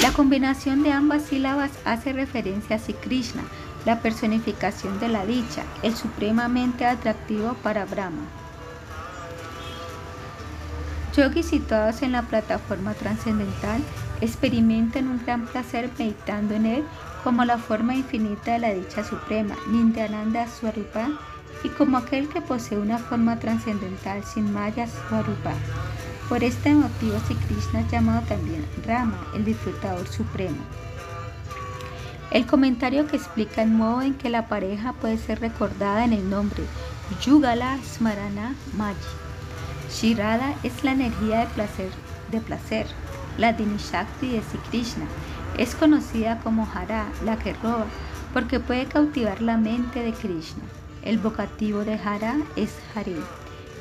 La combinación de ambas sílabas hace referencia a Sri Krishna, la personificación de la dicha, el supremamente atractivo para Brahma. Yogis situados en la plataforma trascendental experimentan un gran placer meditando en él como la forma infinita de la dicha suprema, Nindyananda Swarupa, y como aquel que posee una forma trascendental sin Maya Swarupa. Por este motivo, Sri Krishna es llamado también Rama, el disfrutador supremo. El comentario que explica el modo en que la pareja puede ser recordada en el nombre Yugala Smarana Maji. Shirada es la energía de placer, de placer la Dinishakti de Sri Krishna. Es conocida como Hara, la que roba, porque puede cautivar la mente de Krishna. El vocativo de Hara es Hari.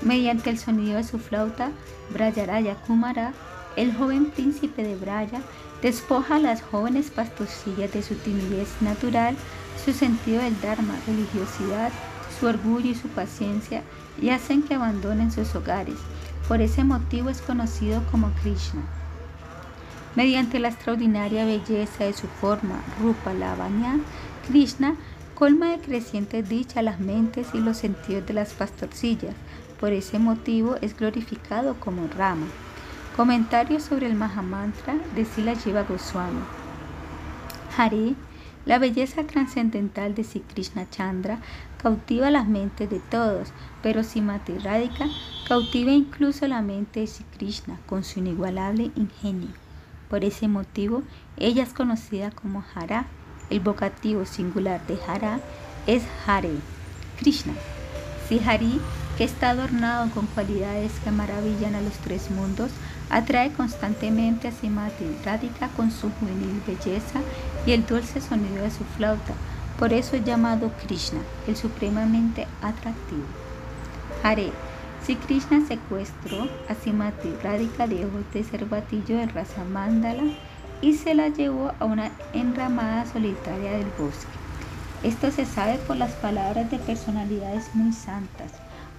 Mediante el sonido de su flauta, Brayaraya Kumara, el joven príncipe de Braya, despoja a las jóvenes pastorcillas de su timidez natural, su sentido del Dharma, religiosidad, su orgullo y su paciencia y hacen que abandonen sus hogares. Por ese motivo es conocido como Krishna. Mediante la extraordinaria belleza de su forma, Rupa Lavanya, Krishna colma de creciente dicha las mentes y los sentidos de las pastorcillas. Por ese motivo es glorificado como Rama. Comentario sobre el Mahamantra de Sila Jiva Goswami. Hari, la belleza trascendental de Sri Krishna Chandra, cautiva las mentes de todos, pero Simati Radhika cautiva incluso la mente de Sri Krishna con su inigualable ingenio. Por ese motivo, ella es conocida como Hara. El vocativo singular de Hara es Hare, Krishna. Si Hari, que está adornado con cualidades que maravillan a los tres mundos, Atrae constantemente a Simati Radhika con su juvenil belleza y el dulce sonido de su flauta. Por eso es llamado Krishna, el supremamente atractivo. Hare. Si Krishna secuestró a Simati Radhika de ojos de cervatillo de raza Mandala y se la llevó a una enramada solitaria del bosque. Esto se sabe por las palabras de personalidades muy santas.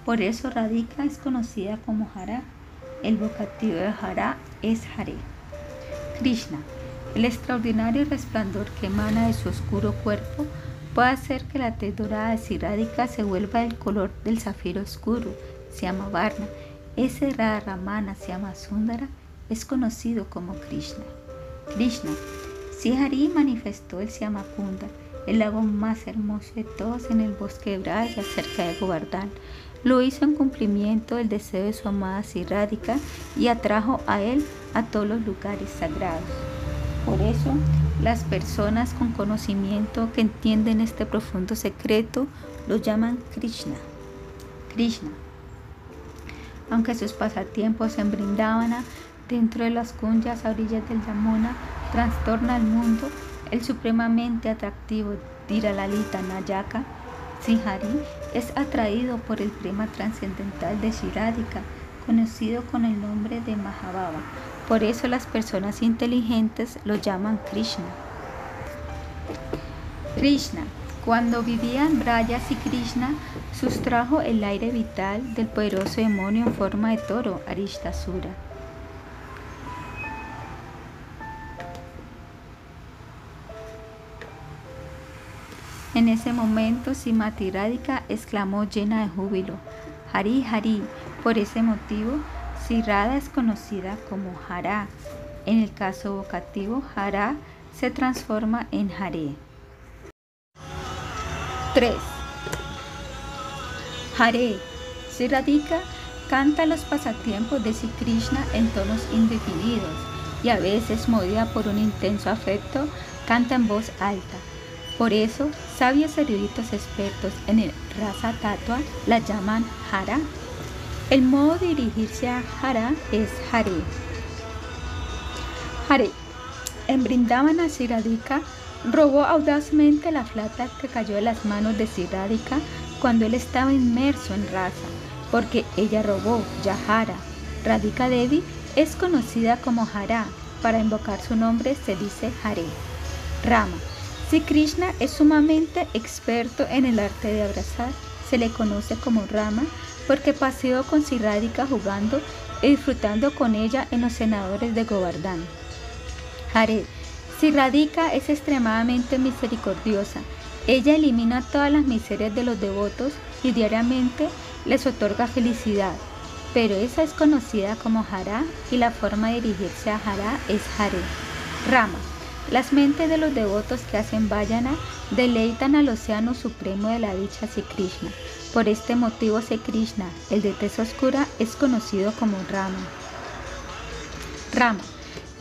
Por eso Radhika es conocida como Hara. El vocativo de Hara es Hare. Krishna, el extraordinario resplandor que emana de su oscuro cuerpo, puede hacer que la tez dorada de Sirádica se vuelva del color del zafiro oscuro, se llama Varna. Ese Ramana se llama Sundara, es conocido como Krishna. Krishna, si Hari manifestó el Kunda, el lago más hermoso de todos en el bosque de Braya, cerca de Govardhan. Lo hizo en cumplimiento del deseo de su amada Sirrádica y atrajo a él a todos los lugares sagrados. Por eso, las personas con conocimiento que entienden este profundo secreto lo llaman Krishna. Krishna. Aunque sus pasatiempos en Brindavana, dentro de las kunyas a orillas del Yamuna, trastorna al mundo, el supremamente atractivo Diralalita Nayaka, Sihari, es atraído por el prema trascendental de Shiradika, conocido con el nombre de Mahababa. Por eso las personas inteligentes lo llaman Krishna. Krishna. Cuando vivían Brayas y Krishna, sustrajo el aire vital del poderoso demonio en forma de toro, Arishtasura. En ese momento Simati Radhika exclamó llena de júbilo, Hari Hari. Por ese motivo, Sirada es conocida como Hara. En el caso vocativo, Hara se transforma en Hare. 3. Hare. Siradika canta los pasatiempos de Sri Krishna en tonos indefinidos y a veces, movida por un intenso afecto, canta en voz alta. Por eso, sabios eruditos expertos en el Rasa Tatua la llaman Hara. El modo de dirigirse a Hara es Hare. Hare. En Brindavana Siradika robó audazmente la plata que cayó de las manos de Siradika cuando él estaba inmerso en Rasa, porque ella robó Yahara. Radhika Devi es conocida como Hara. Para invocar su nombre se dice Hare. Rama. Si Krishna es sumamente experto en el arte de abrazar, se le conoce como Rama porque paseó con Siradika jugando y disfrutando con ella en los senadores de Govardhan. Hare, Siradika es extremadamente misericordiosa. Ella elimina todas las miserias de los devotos y diariamente les otorga felicidad. Pero esa es conocida como Hara y la forma de dirigirse a Hara es Hare. Rama. Las mentes de los devotos que hacen Vayana deleitan al océano supremo de la dicha Sri Krishna. Por este motivo Sri Krishna, el de tez oscura, es conocido como Rama. Rama.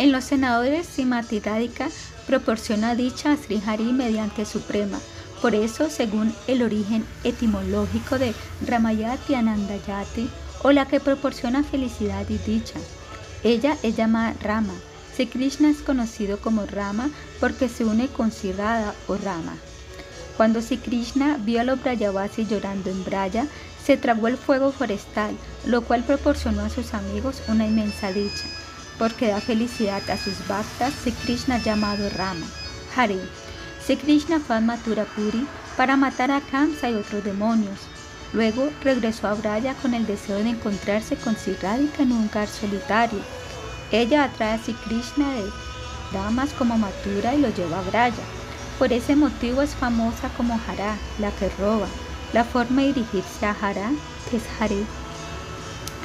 En los senadores Simati Radhika proporciona dicha a Sri Hari mediante Suprema. Por eso, según el origen etimológico de Ramayati Anandayati, o la que proporciona felicidad y dicha, ella es llamada Rama Sri Krishna es conocido como Rama porque se une con Sri o Rama. Cuando Sri Krishna vio a los Brayavasis llorando en Braya, se tragó el fuego forestal, lo cual proporcionó a sus amigos una inmensa dicha, porque da felicidad a sus bhaktas Sri Krishna llamado Rama. Hare. Sri Krishna fue a Mathurapuri para matar a Kamsa y otros demonios. Luego regresó a Braya con el deseo de encontrarse con Sri Radhika en un lugar solitario ella atrae a Sri Krishna de damas como Matura y lo lleva a Braya. Por ese motivo es famosa como Hara, la que roba. La forma de dirigirse a Hara es Hare.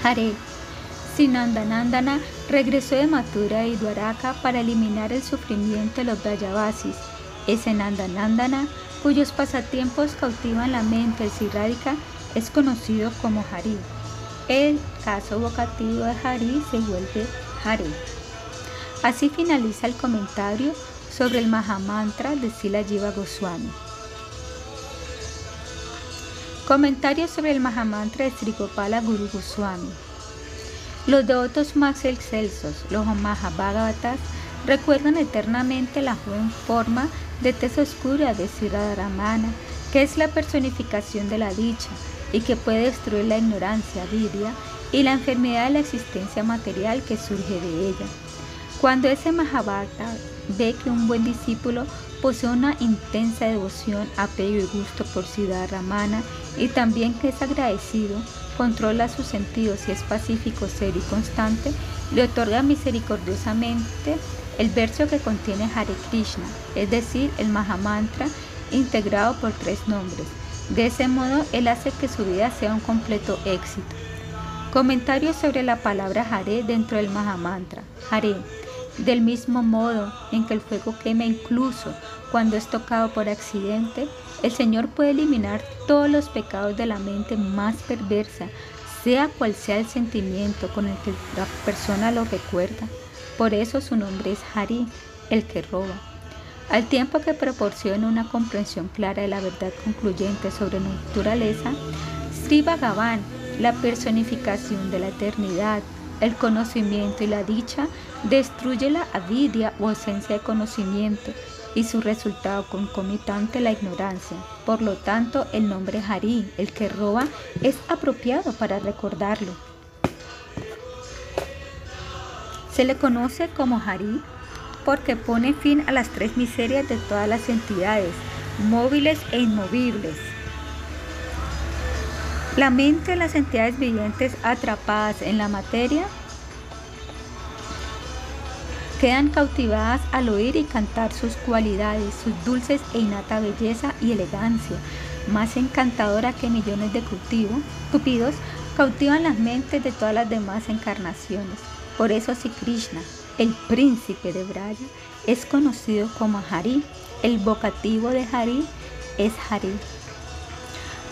Hare. Sinandanandana regresó de Mathura y Dwaraka para eliminar el sufrimiento de los Brayavasis. Ese Nandanandana, cuyos pasatiempos cautivan la mente Radhika, es conocido como Hari. El caso vocativo de Hari se vuelve Así finaliza el comentario sobre el Mahamantra de Sila Jiva Goswami. Comentario sobre el Mahamantra de Sri Gopala Guru Goswami. Los devotos más excelsos, los Mahabhagavatas, recuerdan eternamente la joven forma de tez oscura de Sri Radharamana, que es la personificación de la dicha y que puede destruir la ignorancia, vidya, y la enfermedad de la existencia material que surge de ella. Cuando ese Mahabharata ve que un buen discípulo posee una intensa devoción, apego y gusto por Ciudad Ramana y también que es agradecido, controla sus sentidos y es pacífico, serio y constante, le otorga misericordiosamente el verso que contiene Hare Krishna, es decir, el Mahamantra integrado por tres nombres. De ese modo, él hace que su vida sea un completo éxito. Comentarios sobre la palabra Hare dentro del Mahamantra. Hare. Del mismo modo en que el fuego quema incluso cuando es tocado por accidente, el Señor puede eliminar todos los pecados de la mente más perversa, sea cual sea el sentimiento con el que la persona lo recuerda. Por eso su nombre es Hari, el que roba. Al tiempo que proporciona una comprensión clara de la verdad concluyente sobre naturaleza, Sri Bhagavan, la personificación de la eternidad, el conocimiento y la dicha, destruye la avidia o ausencia de conocimiento y su resultado concomitante la ignorancia. Por lo tanto, el nombre Hari, el que roba, es apropiado para recordarlo. Se le conoce como Hari porque pone fin a las tres miserias de todas las entidades, móviles e inmovibles. La mente de las entidades vivientes atrapadas en la materia quedan cautivadas al oír y cantar sus cualidades, sus dulces e innata belleza y elegancia, más encantadora que millones de cupidos, cautivan las mentes de todas las demás encarnaciones. Por eso si Krishna, el príncipe de Braya, es conocido como Hari, el vocativo de Hari es Hari.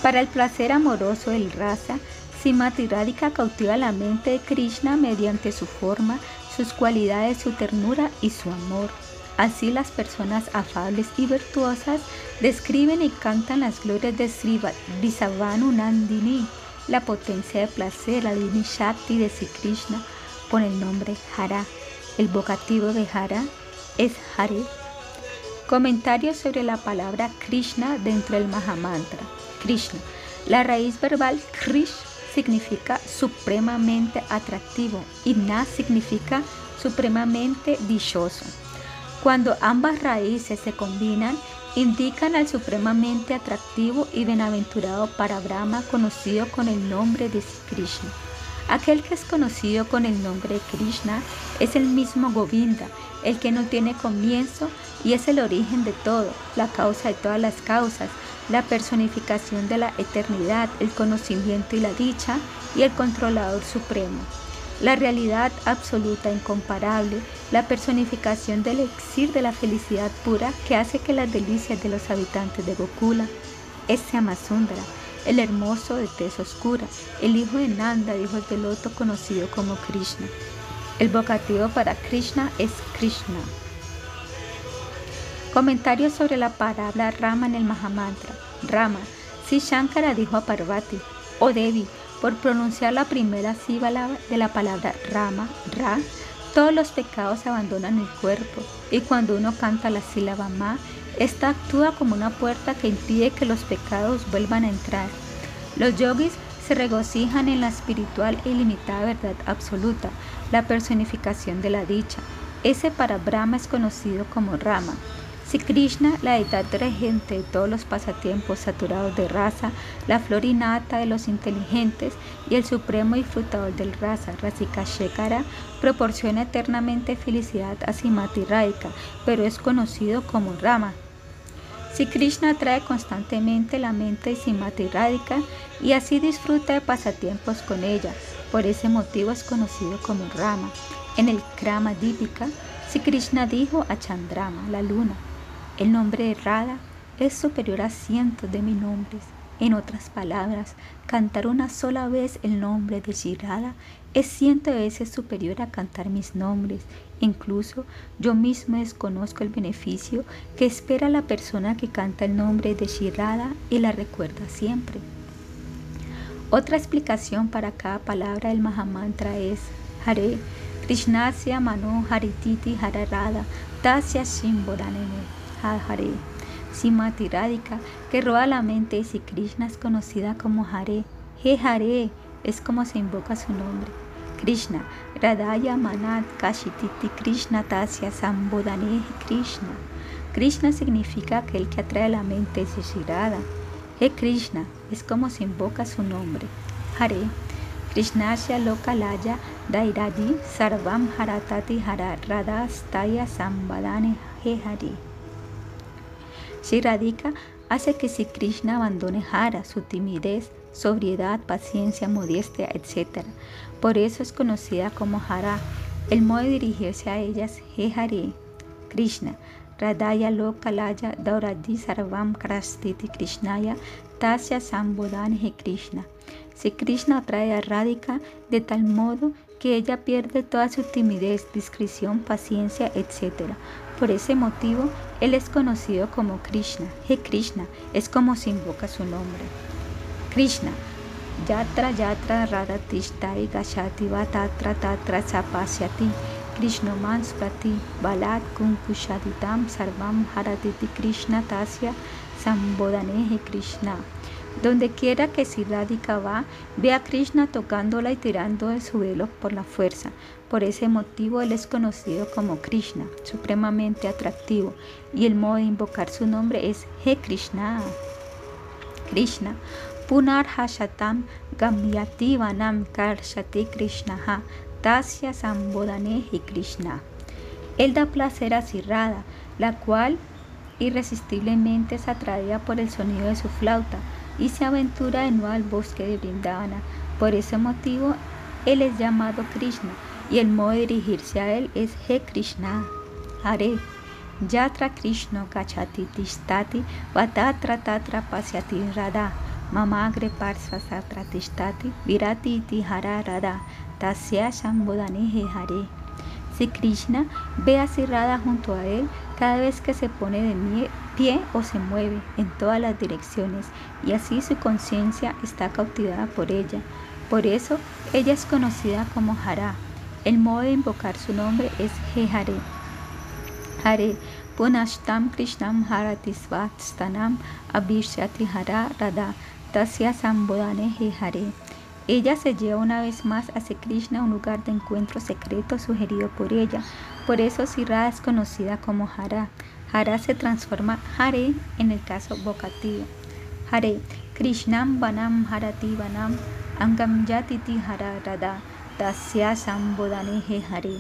Para el placer amoroso del rasa, Simati Radhika cautiva la mente de Krishna mediante su forma, sus cualidades, su ternura y su amor. Así las personas afables y virtuosas describen y cantan las glorias de Sri Vrisavanu Nandini, la potencia de placer, la divina Shakti de Sri Krishna, con el nombre Hara. El vocativo de Hara es Hare. Comentarios sobre la palabra Krishna dentro del Mahamantra. Krishna. La raíz verbal Krish significa supremamente atractivo y Na significa supremamente dichoso. Cuando ambas raíces se combinan, indican al supremamente atractivo y bienaventurado para Brahma conocido con el nombre de Krishna. Aquel que es conocido con el nombre de Krishna es el mismo Govinda, el que no tiene comienzo y es el origen de todo, la causa de todas las causas, la personificación de la eternidad, el conocimiento y la dicha y el controlador supremo. La realidad absoluta, incomparable, la personificación del elixir de la felicidad pura que hace que las delicias de los habitantes de Gokula, ese Amasundra, el hermoso de tez oscura, el hijo de Nanda, hijos del loto conocido como Krishna. El vocativo para Krishna es Krishna. Comentarios sobre la palabra Rama en el Mahamantra. Rama. Si Shankara dijo a Parvati, o oh Devi, por pronunciar la primera sílaba de la palabra Rama, Ra, todos los pecados abandonan el cuerpo. Y cuando uno canta la sílaba Ma, esta actúa como una puerta que impide que los pecados vuelvan a entrar. Los yogis se regocijan en la espiritual e ilimitada verdad absoluta, la personificación de la dicha. Ese para Brahma es conocido como Rama. Si Krishna, la deidad regente de todos los pasatiempos saturados de raza, la flor innata de los inteligentes y el supremo disfrutador del raza, Rasika Shekara, proporciona eternamente felicidad a Simati Radhika, pero es conocido como Rama. Si Krishna trae constantemente la mente de Simati Radhika y así disfruta de pasatiempos con ella, por ese motivo es conocido como Rama. En el Krama Dipika, si Krishna dijo a Chandrama, la luna, el nombre de Radha es superior a cientos de mil nombres. En otras palabras, cantar una sola vez el nombre de Shirada es ciento veces superior a cantar mis nombres. Incluso yo mismo desconozco el beneficio que espera la persona que canta el nombre de Shirada y la recuerda siempre. Otra explicación para cada palabra del Mahamantra es Hare Krishnasya Mano Harititi Hararada Tasya Shimboranene Hare, Simati Radhika, que roba la mente y si Krishna es conocida como Hare. He Hare es como se invoca su nombre. Krishna, Radhaya Manat Kashititi Krishna Tasya Sambodane Krishna. Krishna significa aquel que atrae la mente Shirada. He Krishna es como se invoca su nombre. Hare. Krishnasya Lokalaya Dairadi Sarvam Haratati Hara Radhastaya Sambadane He Hare. Si Radhika hace que si Krishna abandone Hara, su timidez, sobriedad, paciencia, modestia, etc. Por eso es conocida como Hara. El modo de dirigirse a ellas es Hare. Krishna, Radaya Lokalaya Dauradi Sarvam Krastiti Krishnaya Tasya Sambodhani Krishna. Si Krishna atrae a Radhika de tal modo que ella pierde toda su timidez, discreción, paciencia, etc. Por ese motivo, él es conocido como Krishna. He Krishna es como se invoca su nombre. Krishna. Yatra Yatra Radha Tishtai Gashati Vatatra Tatra Sapasyati Krishna Mansprati Balat Kunkushaditam Sarvam Haratiti Krishna Tasya Sambodanehe Krishna. Donde quiera que si Radhika va, ve a Krishna tocándola y tirando de su velo por la fuerza. Por ese motivo él es conocido como Krishna, supremamente atractivo, y el modo de invocar su nombre es He Krishna. Krishna. Punar Hashatam Gamyati Vanam Karshati Krishna Tasya Sambodane Krishna. Él da placer a Sirrada, la cual irresistiblemente es atraída por el sonido de su flauta y se aventura de nuevo al bosque de Brindavana. Por ese motivo, él es llamado Krishna y el modo de dirigirse a él es He Krishna. Hare. Yatra Krishna Gachati Tishtati Vatatra Tatra Pasyati Radha Mamagre Parsa Satra Tishtati Virati Iti Hara Radha Tasya Shambodani Hare. Si Krishna ve a Radha junto a él, cada vez que se pone de pie o se mueve en todas las direcciones y así su conciencia está cautivada por ella. Por eso ella es conocida como Hara. El modo de invocar su nombre es Hare. Hare Punashtam Krishnam Harati Svatstanam Abhishyati Hara Radha Tasya Sambodane Hare. Ella se lleva una vez más hacia Krishna un lugar de encuentro secreto sugerido por ella. Por eso Sirada es conocida como Hara. Hara se transforma Hare en el caso vocativo. Hare, Krishnam Vanam Harati Vanam Angam Yatiti Hara Radha Tasya Sambodane Hare.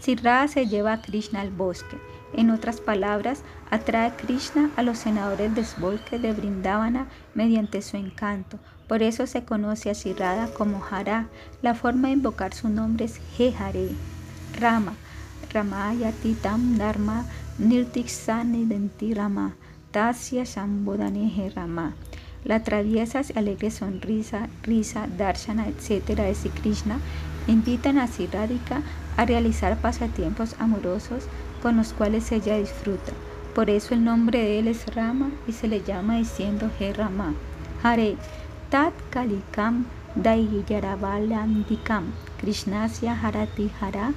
Sirada se lleva a Krishna al bosque. En otras palabras, atrae a Krishna a los senadores del bosque de Brindavana mediante su encanto. Por eso se conoce a Sirada como Hara. La forma de invocar su nombre es Hare. Rama. Ramaya Titam Dharma Nirtiksani Rama, Tasya Shambhodane Rama. La traviesa y alegre sonrisa, risa, darshana, etc. de Sri Krishna invitan a Sri a realizar pasatiempos amorosos con los cuales ella disfruta. Por eso el nombre de él es Rama y se le llama diciendo He Rama. Hare Tat Kalikam Daiyaravalandikam Krishnasya Harati Hara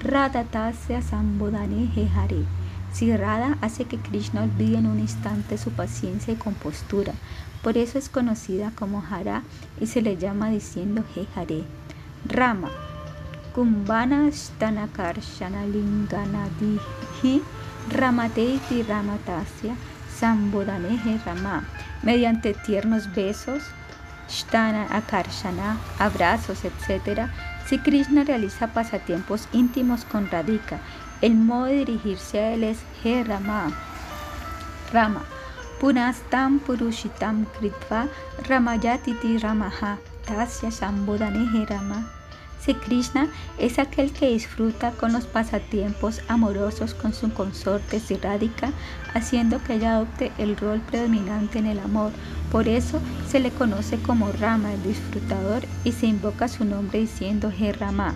Radhatasya Sambodane He Hare. Si Radha hace que Krishna olvide en un instante su paciencia y compostura, por eso es conocida como Hara y se le llama diciendo He Hare. Rama, Linganadihi Ramateiti Ramatasya Sambodanehe Rama, mediante tiernos besos, Shtana Akarshana, abrazos, etc., si Krishna realiza pasatiempos íntimos con Radhika el modo de dirigirse a él es He Rama. Rama. Punastam Purushitam Kritva Ramayatiti Ramaha Tasya He Rama. Si Krishna es aquel que disfruta con los pasatiempos amorosos con su consorte Siradika, haciendo que ella adopte el rol predominante en el amor. Por eso se le conoce como Rama, el disfrutador, y se invoca su nombre diciendo He Rama.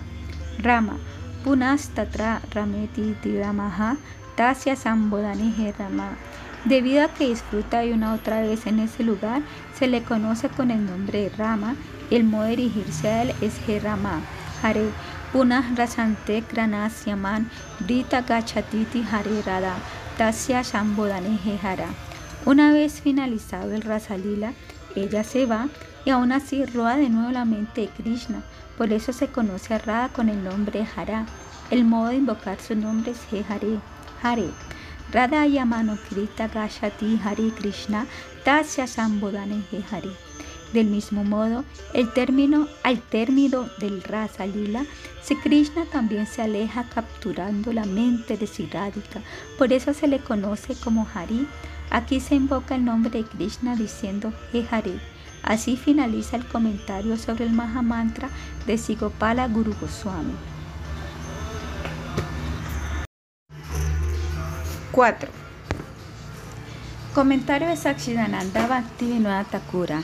Rama. Punastatra Rameti Tiramaha Tasya Sambodani Rama. Debido a que disfruta de una otra vez en ese lugar, se le conoce con el nombre de Rama el modo de dirigirse a él es Rama. Hare Punah Rasante Kranasyaman Brita Gachatiti Hare Radha Tasya Sambodani Hara. Una vez finalizado el Rasalila, ella se va y aún así roba de nuevo la mente de Krishna por eso se conoce a Radha con el nombre Hara. El modo de invocar su nombre es He Hare. Radha Yamano Krita Gashati Hare Krishna Tasya Sambodane He Hare. Del mismo modo, el término, al término del Rasa Lila, si Krishna también se aleja capturando la mente de Siradika, por eso se le conoce como Hari. Aquí se invoca el nombre de Krishna diciendo He Hare. Así finaliza el comentario sobre el Mahamantra de Sigopala Guru Goswami. 4. Comentario de Sakshidananda Bhaktivinoda Thakura.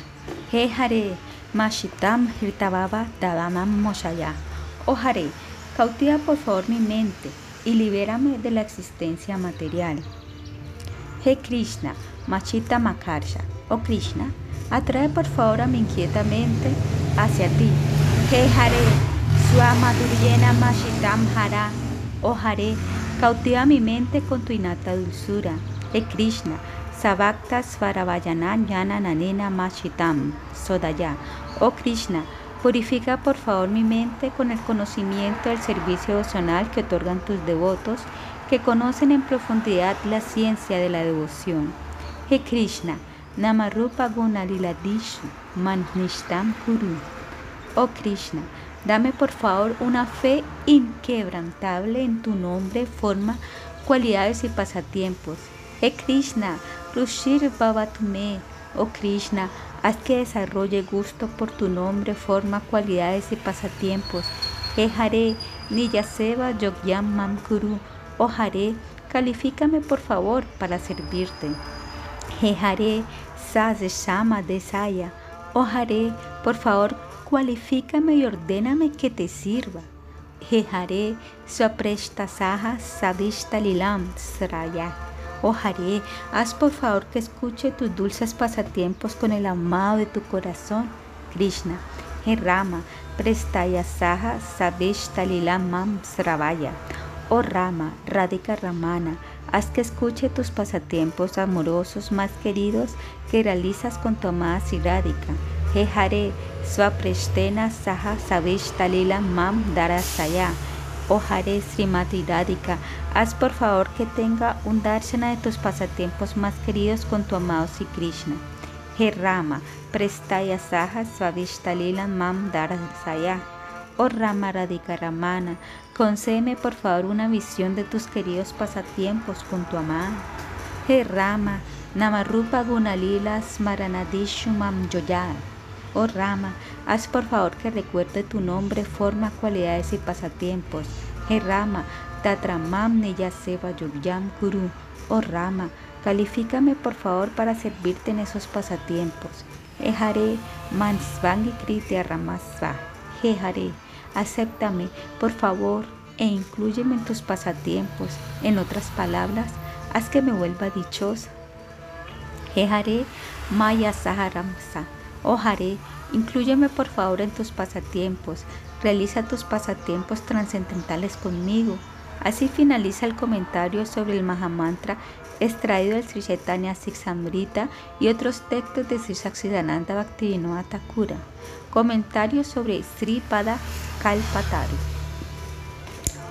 He Hare Mashitam Hirtababa Dadamam Moshaya. Oh Hare, cautiva por favor mi mente y libérame de la existencia material. He Krishna Machita Makarsha. Oh Krishna, atrae por favor a mi inquieta mente hacia ti. He Hare Swamadurjena Mashitam Hara. Oh Hare, cautiva mi mente con tu innata dulzura. He Krishna, Savakta Svaravayanan Yana Nanena Mashitam Sodaya. Oh Krishna, purifica por favor mi mente con el conocimiento del servicio devocional que otorgan tus devotos, que conocen en profundidad la ciencia de la devoción. He Krishna, Namarupa Gunaliladishu Manishtam Kuru. Oh Krishna, dame por favor una fe inquebrantable en tu nombre, forma, cualidades y pasatiempos. He Krishna, Rushir Babatume, oh Krishna, haz que desarrolle gusto por tu nombre, forma, cualidades y pasatiempos. He Hare, Niyaseva Yogyam Mamkuru, oh Hare, califícame por favor para servirte. He Hare, Shama Desaya, oh Hare, por favor, cualifícame y ordéname que te sirva. He Hare, Saha Lilam Sraya. Oh Hare, haz por favor que escuche tus dulces pasatiempos con el amado de tu corazón. Krishna, He Rama, Prestaya Saha Savishta Mam Sravaya. Oh Rama, Radhika Ramana, haz que escuche tus pasatiempos amorosos más queridos que realizas con tu amada Siradika. He Hare, Swapreshtena Saha Savishta Mam Darasaya. Hare Srimati Radhika, haz por favor que tenga un darsana de tus pasatiempos más queridos con tu amado Sri Krishna. He Rama, Prestaya Saha Svavishtalila Mam Darsaya. Oh Rama Radhika Ramana, concédeme por favor una visión de tus queridos pasatiempos con tu amado. He Rama, Namarupa Gunalila Smaranadishu Mam Yoyad. Oh Rama, haz por favor que recuerde tu nombre, forma, cualidades y pasatiempos. He Rama, Tatramam Niyaseva Yogyam Guru. Oh Rama, califícame por favor para servirte en esos pasatiempos. He Hare Mansvangi Kritya Ramasva. Acéptame por favor e incluyeme en tus pasatiempos. En otras palabras, haz que me vuelva dichosa. He Hare Maya Saharamsa. Oh Hare, inclúyeme por favor en tus pasatiempos, realiza tus pasatiempos trascendentales conmigo. Así finaliza el comentario sobre el Mahamantra extraído del Sri Chaitanya Siksamrita y otros textos de Sri Saksidananda Bhaktivinoda Thakura. Comentario sobre Sri Pada Kalpataru.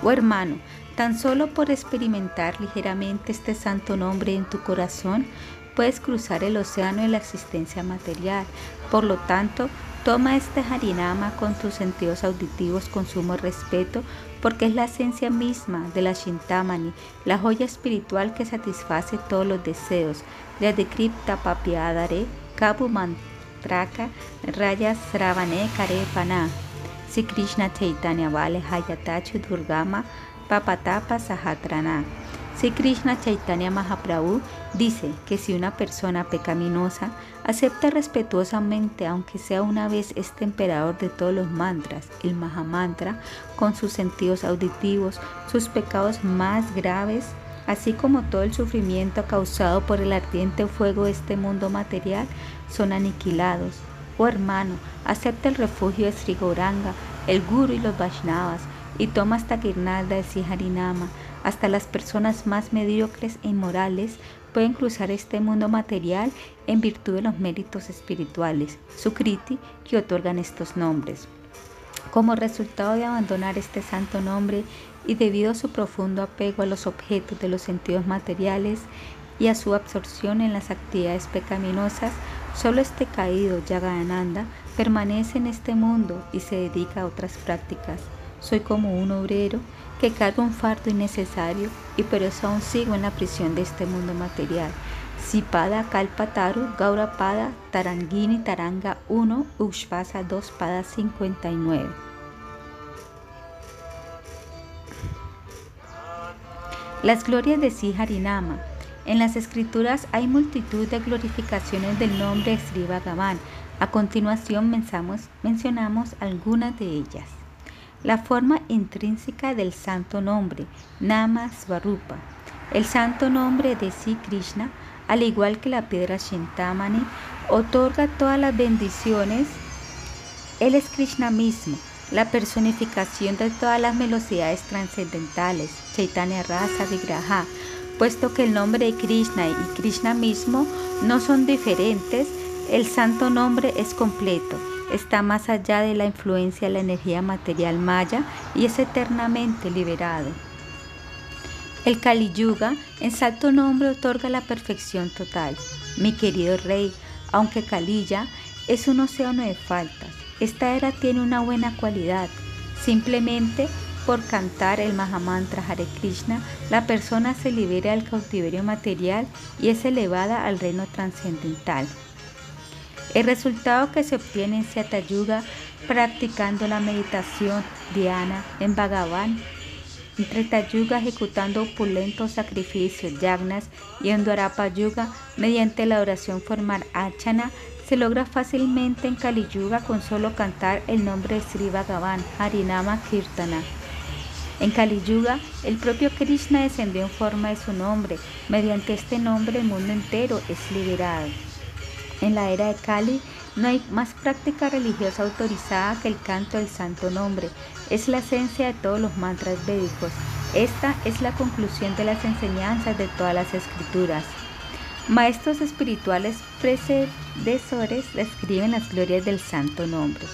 Oh hermano, tan solo por experimentar ligeramente este santo nombre en tu corazón, puedes cruzar el océano de la existencia material. Por lo tanto, toma este harinama con tus sentidos auditivos con sumo respeto, porque es la esencia misma de la Shintamani, la joya espiritual que satisface todos los deseos, desde Kripta Papiadare, Kabu Mantraka, Raya Sravane Karepana. Si Krishna Chaitanya Vale Hayatachu Durgama, Papatapa Sahatrana. Si Krishna Chaitanya Mahaprabhu dice que si una persona pecaminosa acepta respetuosamente, aunque sea una vez este emperador de todos los mantras, el Mahamantra, con sus sentidos auditivos, sus pecados más graves, así como todo el sufrimiento causado por el ardiente fuego de este mundo material, son aniquilados. Oh hermano, acepta el refugio de Sri Gauranga, el Guru y los Vaishnavas, y toma esta guirnalda de Siharinama hasta las personas más mediocres e inmorales pueden cruzar este mundo material en virtud de los méritos espirituales, Sukriti, que otorgan estos nombres. Como resultado de abandonar este santo nombre y debido a su profundo apego a los objetos de los sentidos materiales y a su absorción en las actividades pecaminosas, solo este caído Yagananda permanece en este mundo y se dedica a otras prácticas. Soy como un obrero que carga un fardo innecesario y por eso aún sigo en la prisión de este mundo material. Sipada Kalpataru Gaurapada Tarangini Taranga 1 Ushvasa 2 Pada 59 Las glorias de Siharinama En las escrituras hay multitud de glorificaciones del nombre Sri Bhagavan. A continuación mencionamos algunas de ellas. La forma intrínseca del santo nombre, Nama Svarupa. El santo nombre de Sri Krishna, al igual que la piedra Shintamani, otorga todas las bendiciones. Él es Krishna mismo, la personificación de todas las velocidades trascendentales, Chaitanya Rasa Vigraha, puesto que el nombre de Krishna y Krishna mismo no son diferentes, el santo nombre es completo, está más allá de la influencia de la energía material maya y es eternamente liberado. El Kali Yuga en santo nombre otorga la perfección total. Mi querido rey, aunque Kaliya es un océano de faltas, esta era tiene una buena cualidad. Simplemente por cantar el Mahamantra Hare Krishna, la persona se libera del cautiverio material y es elevada al reino trascendental. El resultado que se obtiene en Satayuga practicando la meditación dhyana en Bhagavan, en Tretayuga ejecutando opulentos sacrificios yagnas y en Dwarapa Yuga mediante la oración formal achana se logra fácilmente en Kali Yuga con solo cantar el nombre de Sri Bhagavan, Harinama Kirtana. En Kali Yuga, el propio Krishna descendió en forma de su nombre. Mediante este nombre el mundo entero es liberado. En la era de Kali no hay más práctica religiosa autorizada que el canto del santo nombre. Es la esencia de todos los mantras védicos. Esta es la conclusión de las enseñanzas de todas las escrituras. Maestros espirituales predecesores describen las glorias del santo nombre.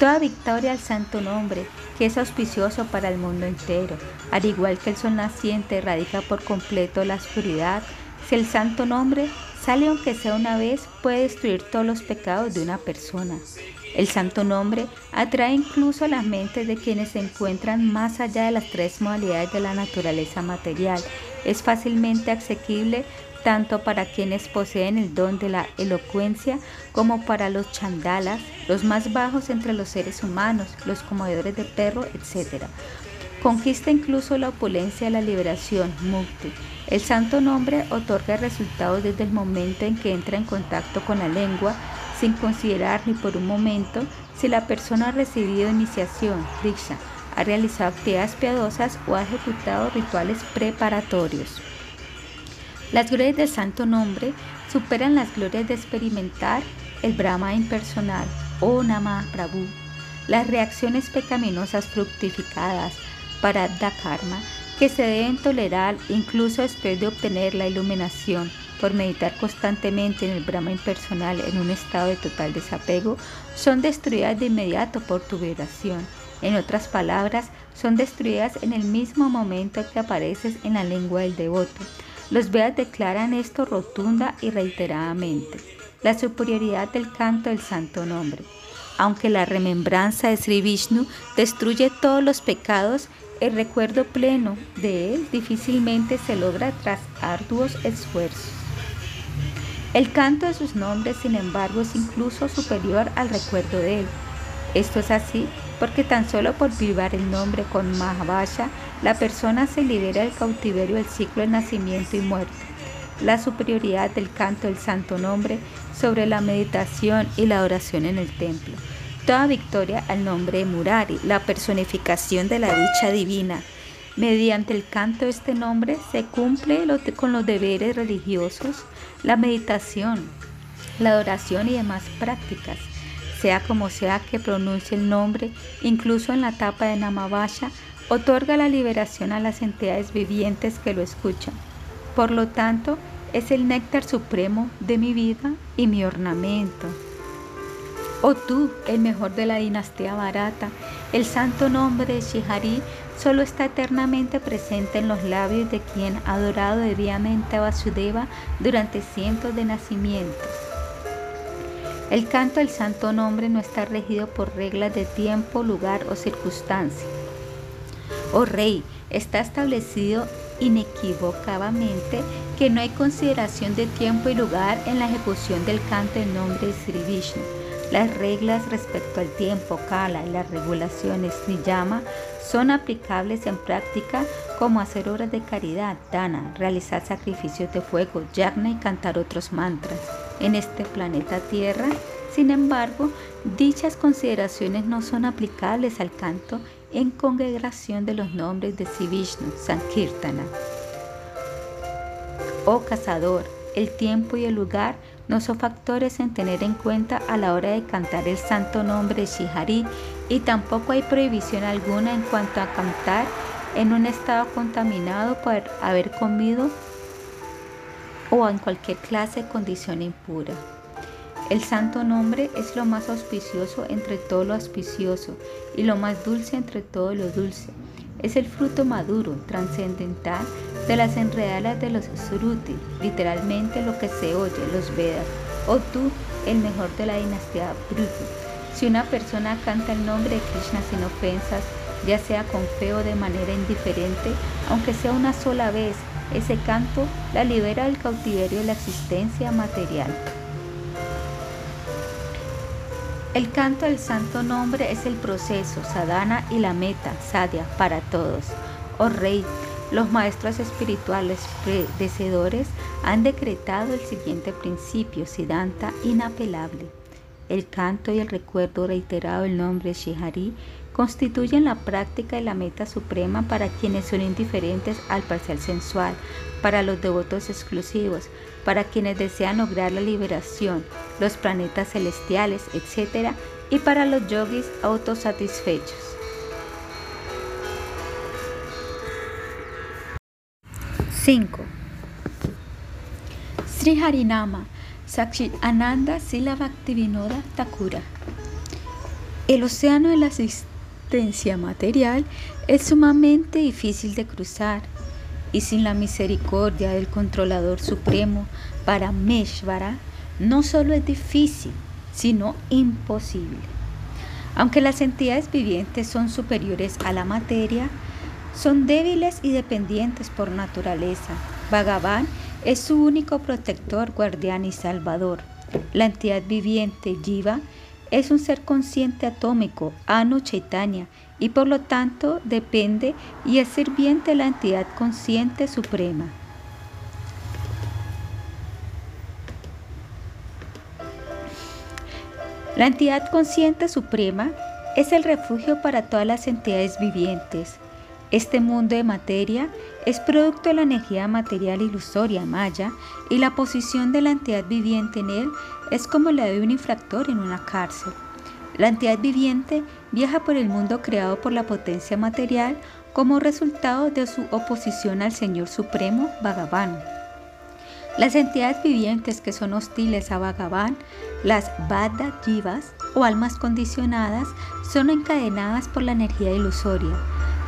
Toda victoria al santo nombre, que es auspicioso para el mundo entero, al igual que el sol naciente erradica por completo la oscuridad, si el santo nombre sale aunque sea una vez, puede destruir todos los pecados de una persona. El santo nombre atrae incluso a las mentes de quienes se encuentran más allá de las tres modalidades de la naturaleza material. Es fácilmente asequible tanto para quienes poseen el don de la elocuencia como para los chandalas, los más bajos entre los seres humanos, los comedores de perro, etc. Conquista incluso la opulencia de la liberación, mukti. El santo nombre otorga resultados desde el momento en que entra en contacto con la lengua, sin considerar ni por un momento si la persona ha recibido iniciación, diksha, ha realizado actividades piadosas o ha ejecutado rituales preparatorios. Las glorias del santo nombre superan las glorias de experimentar el Brahma impersonal o Nama Prabhu. Las reacciones pecaminosas fructificadas para Dharma que se deben tolerar incluso después de obtener la iluminación por meditar constantemente en el Brahma impersonal en un estado de total desapego, son destruidas de inmediato por tu vibración. En otras palabras, son destruidas en el mismo momento que apareces en la lengua del devoto. Los Vedas declaran esto rotunda y reiteradamente, la superioridad del canto del santo nombre. Aunque la remembranza de Sri Vishnu destruye todos los pecados, el recuerdo pleno de él difícilmente se logra tras arduos esfuerzos. El canto de sus nombres, sin embargo, es incluso superior al recuerdo de él. Esto es así porque tan solo por vibrar el nombre con Mahabhasha, la persona se libera del cautiverio del ciclo de nacimiento y muerte. La superioridad del canto del santo nombre sobre la meditación y la oración en el templo. Toda victoria al nombre de Murari, la personificación de la dicha divina. Mediante el canto de este nombre se cumple con los deberes religiosos, la meditación, la adoración y demás prácticas sea como sea que pronuncie el nombre, incluso en la etapa de Namavasha, otorga la liberación a las entidades vivientes que lo escuchan. Por lo tanto, es el néctar supremo de mi vida y mi ornamento. Oh tú, el mejor de la dinastía barata, el santo nombre de Shihari solo está eternamente presente en los labios de quien ha adorado debidamente a Vasudeva durante cientos de nacimientos. El canto del santo nombre no está regido por reglas de tiempo, lugar o circunstancia. Oh Rey, está establecido inequívocamente que no hay consideración de tiempo y lugar en la ejecución del canto del nombre de Sri Vishnu. Las reglas respecto al tiempo, kala y las regulaciones niyama son aplicables en práctica como hacer obras de caridad, dana, realizar sacrificios de fuego, yagna y cantar otros mantras. En este planeta Tierra, sin embargo, dichas consideraciones no son aplicables al canto en congregación de los nombres de Sivishnu, Sankirtana. Oh cazador, el tiempo y el lugar no son factores en tener en cuenta a la hora de cantar el santo nombre Shihari y tampoco hay prohibición alguna en cuanto a cantar en un estado contaminado por haber comido o en cualquier clase de condición impura. El santo nombre es lo más auspicioso entre todo lo auspicioso y lo más dulce entre todo lo dulce. Es el fruto maduro, trascendental de las enredalas de los Suruti, literalmente lo que se oye, los Vedas, o tú, el mejor de la dinastía Prutu. Si una persona canta el nombre de Krishna sin ofensas, ya sea con fe o de manera indiferente, aunque sea una sola vez, ese canto la libera del cautiverio de la existencia material. El canto del santo nombre es el proceso, sadhana y la meta, sadhya, para todos. Oh Rey, los maestros espirituales predecedores han decretado el siguiente principio, siddhanta inapelable. El canto y el recuerdo reiterado del nombre Shihari constituyen la práctica y la meta suprema para quienes son indiferentes al parcial sensual, para los devotos exclusivos, para quienes desean lograr la liberación, los planetas celestiales, etc., y para los yogis autosatisfechos. 5. Sri Harinama, Sakshit Ananda Sila Bhaktivinoda Thakura. El océano de la existencia material es sumamente difícil de cruzar y sin la misericordia del controlador supremo para Meshvara, no solo es difícil, sino imposible. Aunque las entidades vivientes son superiores a la materia, son débiles y dependientes por naturaleza. Bhagavan es su único protector, guardián y salvador. La entidad viviente, Jiva, es un ser consciente atómico, Anu Chaitanya, y por lo tanto depende y es sirviente de la entidad consciente suprema. La entidad consciente suprema es el refugio para todas las entidades vivientes. Este mundo de materia es producto de la energía material ilusoria maya y la posición de la entidad viviente en él es como la de un infractor en una cárcel. La entidad viviente viaja por el mundo creado por la potencia material como resultado de su oposición al Señor Supremo, Bhagavan. Las entidades vivientes que son hostiles a Bhagavan, las Bada Jivas o almas condicionadas, son encadenadas por la energía ilusoria.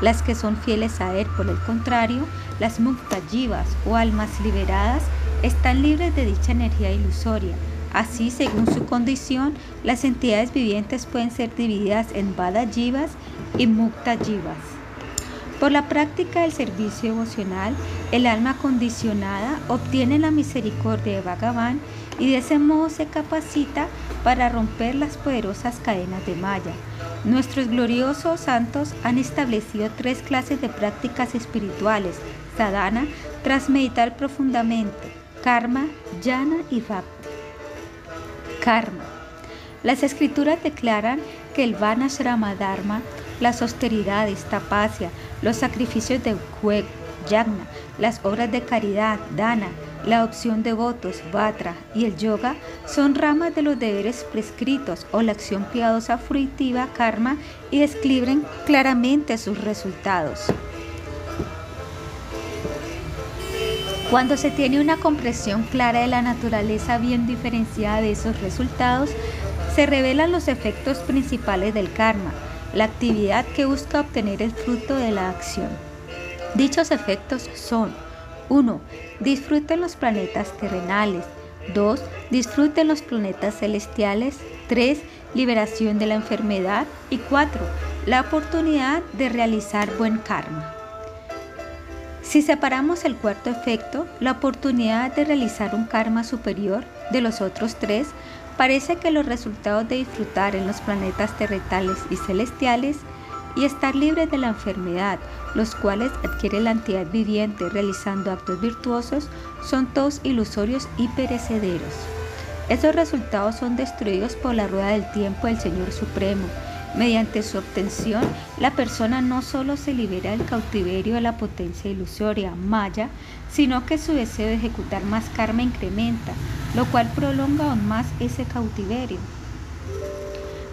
Las que son fieles a él, por el contrario, las Mukta Jivas o almas liberadas, están libres de dicha energía ilusoria Así, según su condición, las entidades vivientes pueden ser divididas en Jivas y Mukta Jivas. Por la práctica del servicio devocional, el alma condicionada obtiene la misericordia de Bhagavan y de ese modo se capacita para romper las poderosas cadenas de Maya. Nuestros gloriosos santos han establecido tres clases de prácticas espirituales, sadhana, tras meditar profundamente, karma, jnana y bhakti karma. Las escrituras declaran que el Vanashrama Dharma, las austeridades, tapasya, los sacrificios de yagna, las obras de caridad, dana, la opción de votos, vatra y el yoga son ramas de los deberes prescritos o la acción piadosa fruitiva, karma, y describen claramente sus resultados. Cuando se tiene una comprensión clara de la naturaleza bien diferenciada de esos resultados, se revelan los efectos principales del karma, la actividad que busca obtener el fruto de la acción. Dichos efectos son 1. Disfruten los planetas terrenales. 2. Disfruten los planetas celestiales. 3. Liberación de la enfermedad. Y 4. La oportunidad de realizar buen karma. Si separamos el cuarto efecto, la oportunidad de realizar un karma superior de los otros tres, Parece que los resultados de disfrutar en los planetas terretales y celestiales y estar libres de la enfermedad, los cuales adquiere la entidad viviente realizando actos virtuosos, son todos ilusorios y perecederos. Esos resultados son destruidos por la rueda del tiempo del Señor Supremo. Mediante su obtención, la persona no solo se libera del cautiverio de la potencia ilusoria, maya, sino que su deseo de ejecutar más karma incrementa, lo cual prolonga aún más ese cautiverio.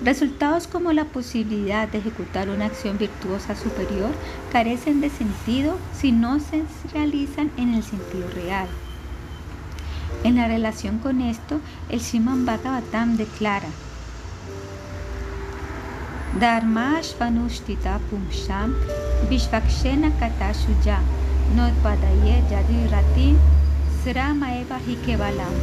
Resultados como la posibilidad de ejecutar una acción virtuosa superior carecen de sentido si no se realizan en el sentido real. En la relación con esto, el Sriman Bhagavatam declara Dharmashvanushtita pumsham vishvakshena katashuya yadirati sramaeva hikevalam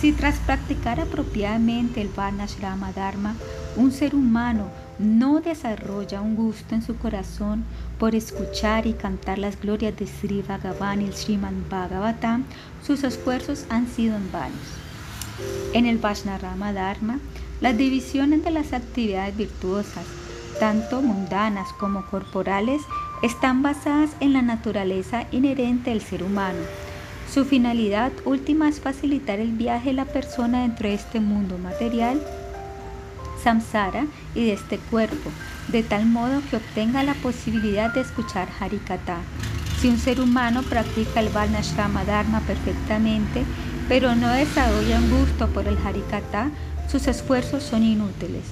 si tras practicar apropiadamente el Varnashrama Dharma, un ser humano no desarrolla un gusto en su corazón por escuchar y cantar las glorias de Sri Bhagavan y el Sriman Bhagavatam, sus esfuerzos han sido en vano. En el Vaishnava Dharma, las divisiones de las actividades virtuosas, tanto mundanas como corporales, están basadas en la naturaleza inherente del ser humano su finalidad última es facilitar el viaje de la persona dentro de este mundo material, samsara, y de este cuerpo, de tal modo que obtenga la posibilidad de escuchar Harikata. Si un ser humano practica el Varnashrama Dharma perfectamente, pero no desarrolla un gusto por el Harikata, sus esfuerzos son inútiles.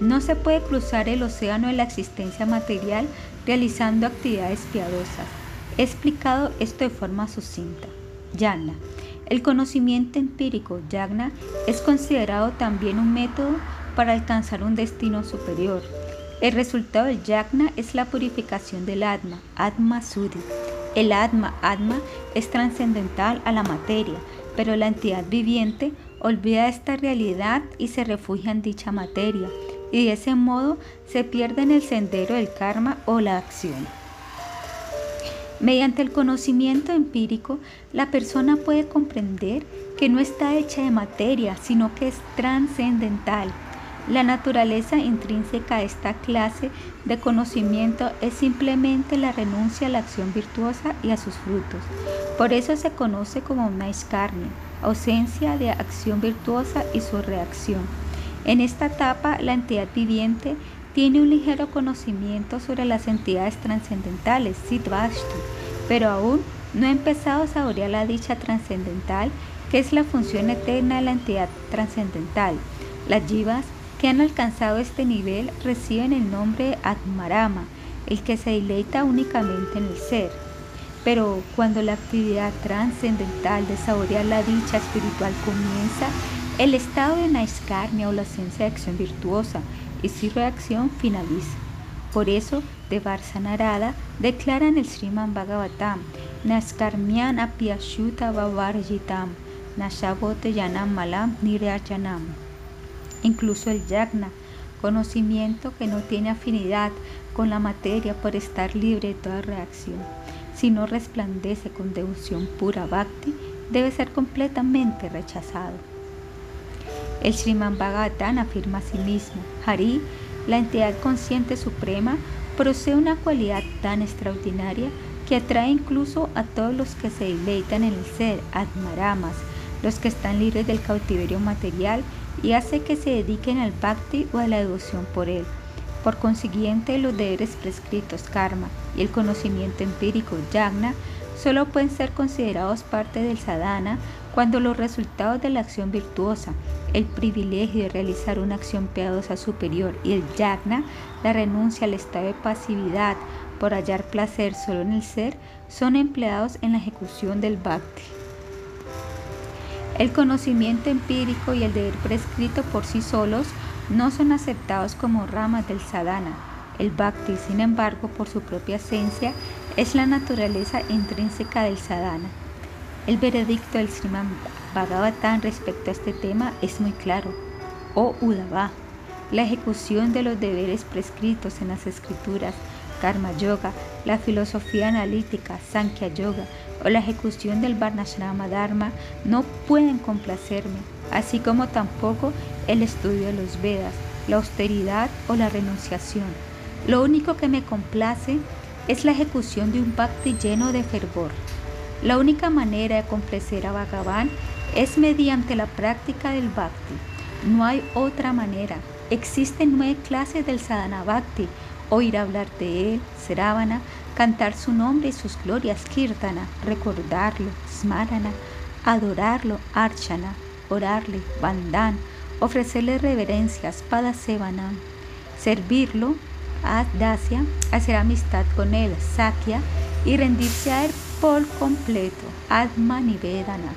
No se puede cruzar el océano de la existencia material realizando actividades piadosas. He explicado esto de forma sucinta. Yagna. El conocimiento empírico Yagna es considerado también un método para alcanzar un destino superior. El resultado del Yagna es la purificación del Atma, Atma Sudhi. El Atma, Atma, es trascendental a la materia, pero la entidad viviente olvida esta realidad y se refugia en dicha materia, y de ese modo se pierde en el sendero del karma o la acción. Mediante el conocimiento empírico, la persona puede comprender que no está hecha de materia, sino que es trascendental. La naturaleza intrínseca de esta clase de conocimiento es simplemente la renuncia a la acción virtuosa y a sus frutos. Por eso se conoce como naiskarnia, ausencia de acción virtuosa y su reacción. En esta etapa, la entidad viviente tiene un ligero conocimiento sobre las entidades trascendentales, Siddhvashtu, pero aún no ha empezado a saborear la dicha trascendental, que es la función eterna de la entidad trascendental. Las jivas que han alcanzado este nivel reciben el nombre de Atmarama, el que se deleita únicamente en el ser. Pero cuando la actividad trascendental de saborear la dicha espiritual comienza, el estado de naiskarnia o la esencia de acción virtuosa y su reacción finaliza. Por eso, de Narada declara en el Sriman Bhagavatam, Naskarmyan apyashuta vavarjitam, Nashabote yanam malam niryajanam. Incluso el yagna, conocimiento que no tiene afinidad con la materia por estar libre de toda reacción, sino resplandece con devoción pura bhakti, debe ser completamente rechazado. El Sriman Bhagavatam afirma a sí mismo, Hari, la entidad consciente suprema, posee una cualidad tan extraordinaria que atrae incluso a todos los que se deleitan en el ser, admaramas, los que están libres del cautiverio material y hace que se dediquen al bhakti o a la devoción por él. Por consiguiente, los deberes prescritos karma y el conocimiento empírico yagna solo pueden ser considerados parte del sadhana cuando los resultados de la acción virtuosa, el privilegio de realizar una acción piadosa superior y el yagna, la renuncia al estado de pasividad por hallar placer solo en el ser, son empleados en la ejecución del bhakti. El conocimiento empírico y el deber prescrito por sí solos no son aceptados como ramas del sadhana. El bhakti, sin embargo, por su propia esencia, es la naturaleza intrínseca del sadhana. El veredicto del Sriman Bhagavatam respecto a este tema es muy claro. Oh Udava, la ejecución de los deberes prescritos en las escrituras, Karma Yoga, la filosofía analítica, Sankhya Yoga, o la ejecución del Varnashrama Dharma no pueden complacerme, así como tampoco el estudio de los Vedas, la austeridad o la renunciación. Lo único que me complace es la ejecución de un bhakti lleno de fervor. La única manera de complacer a Bhagavan es mediante la práctica del bhakti. No hay otra manera. Existen nueve clases del sadhana bhakti. Oír hablar de él, Sravana, cantar su nombre y sus glorias, Kirtana, recordarlo, Smarana, adorarlo, Archana, orarle, Vandan, ofrecerle reverencias, Padasevanam, servirlo, Adasya, hacer amistad con él, Sakya, y rendirse a él por completo, Vedana.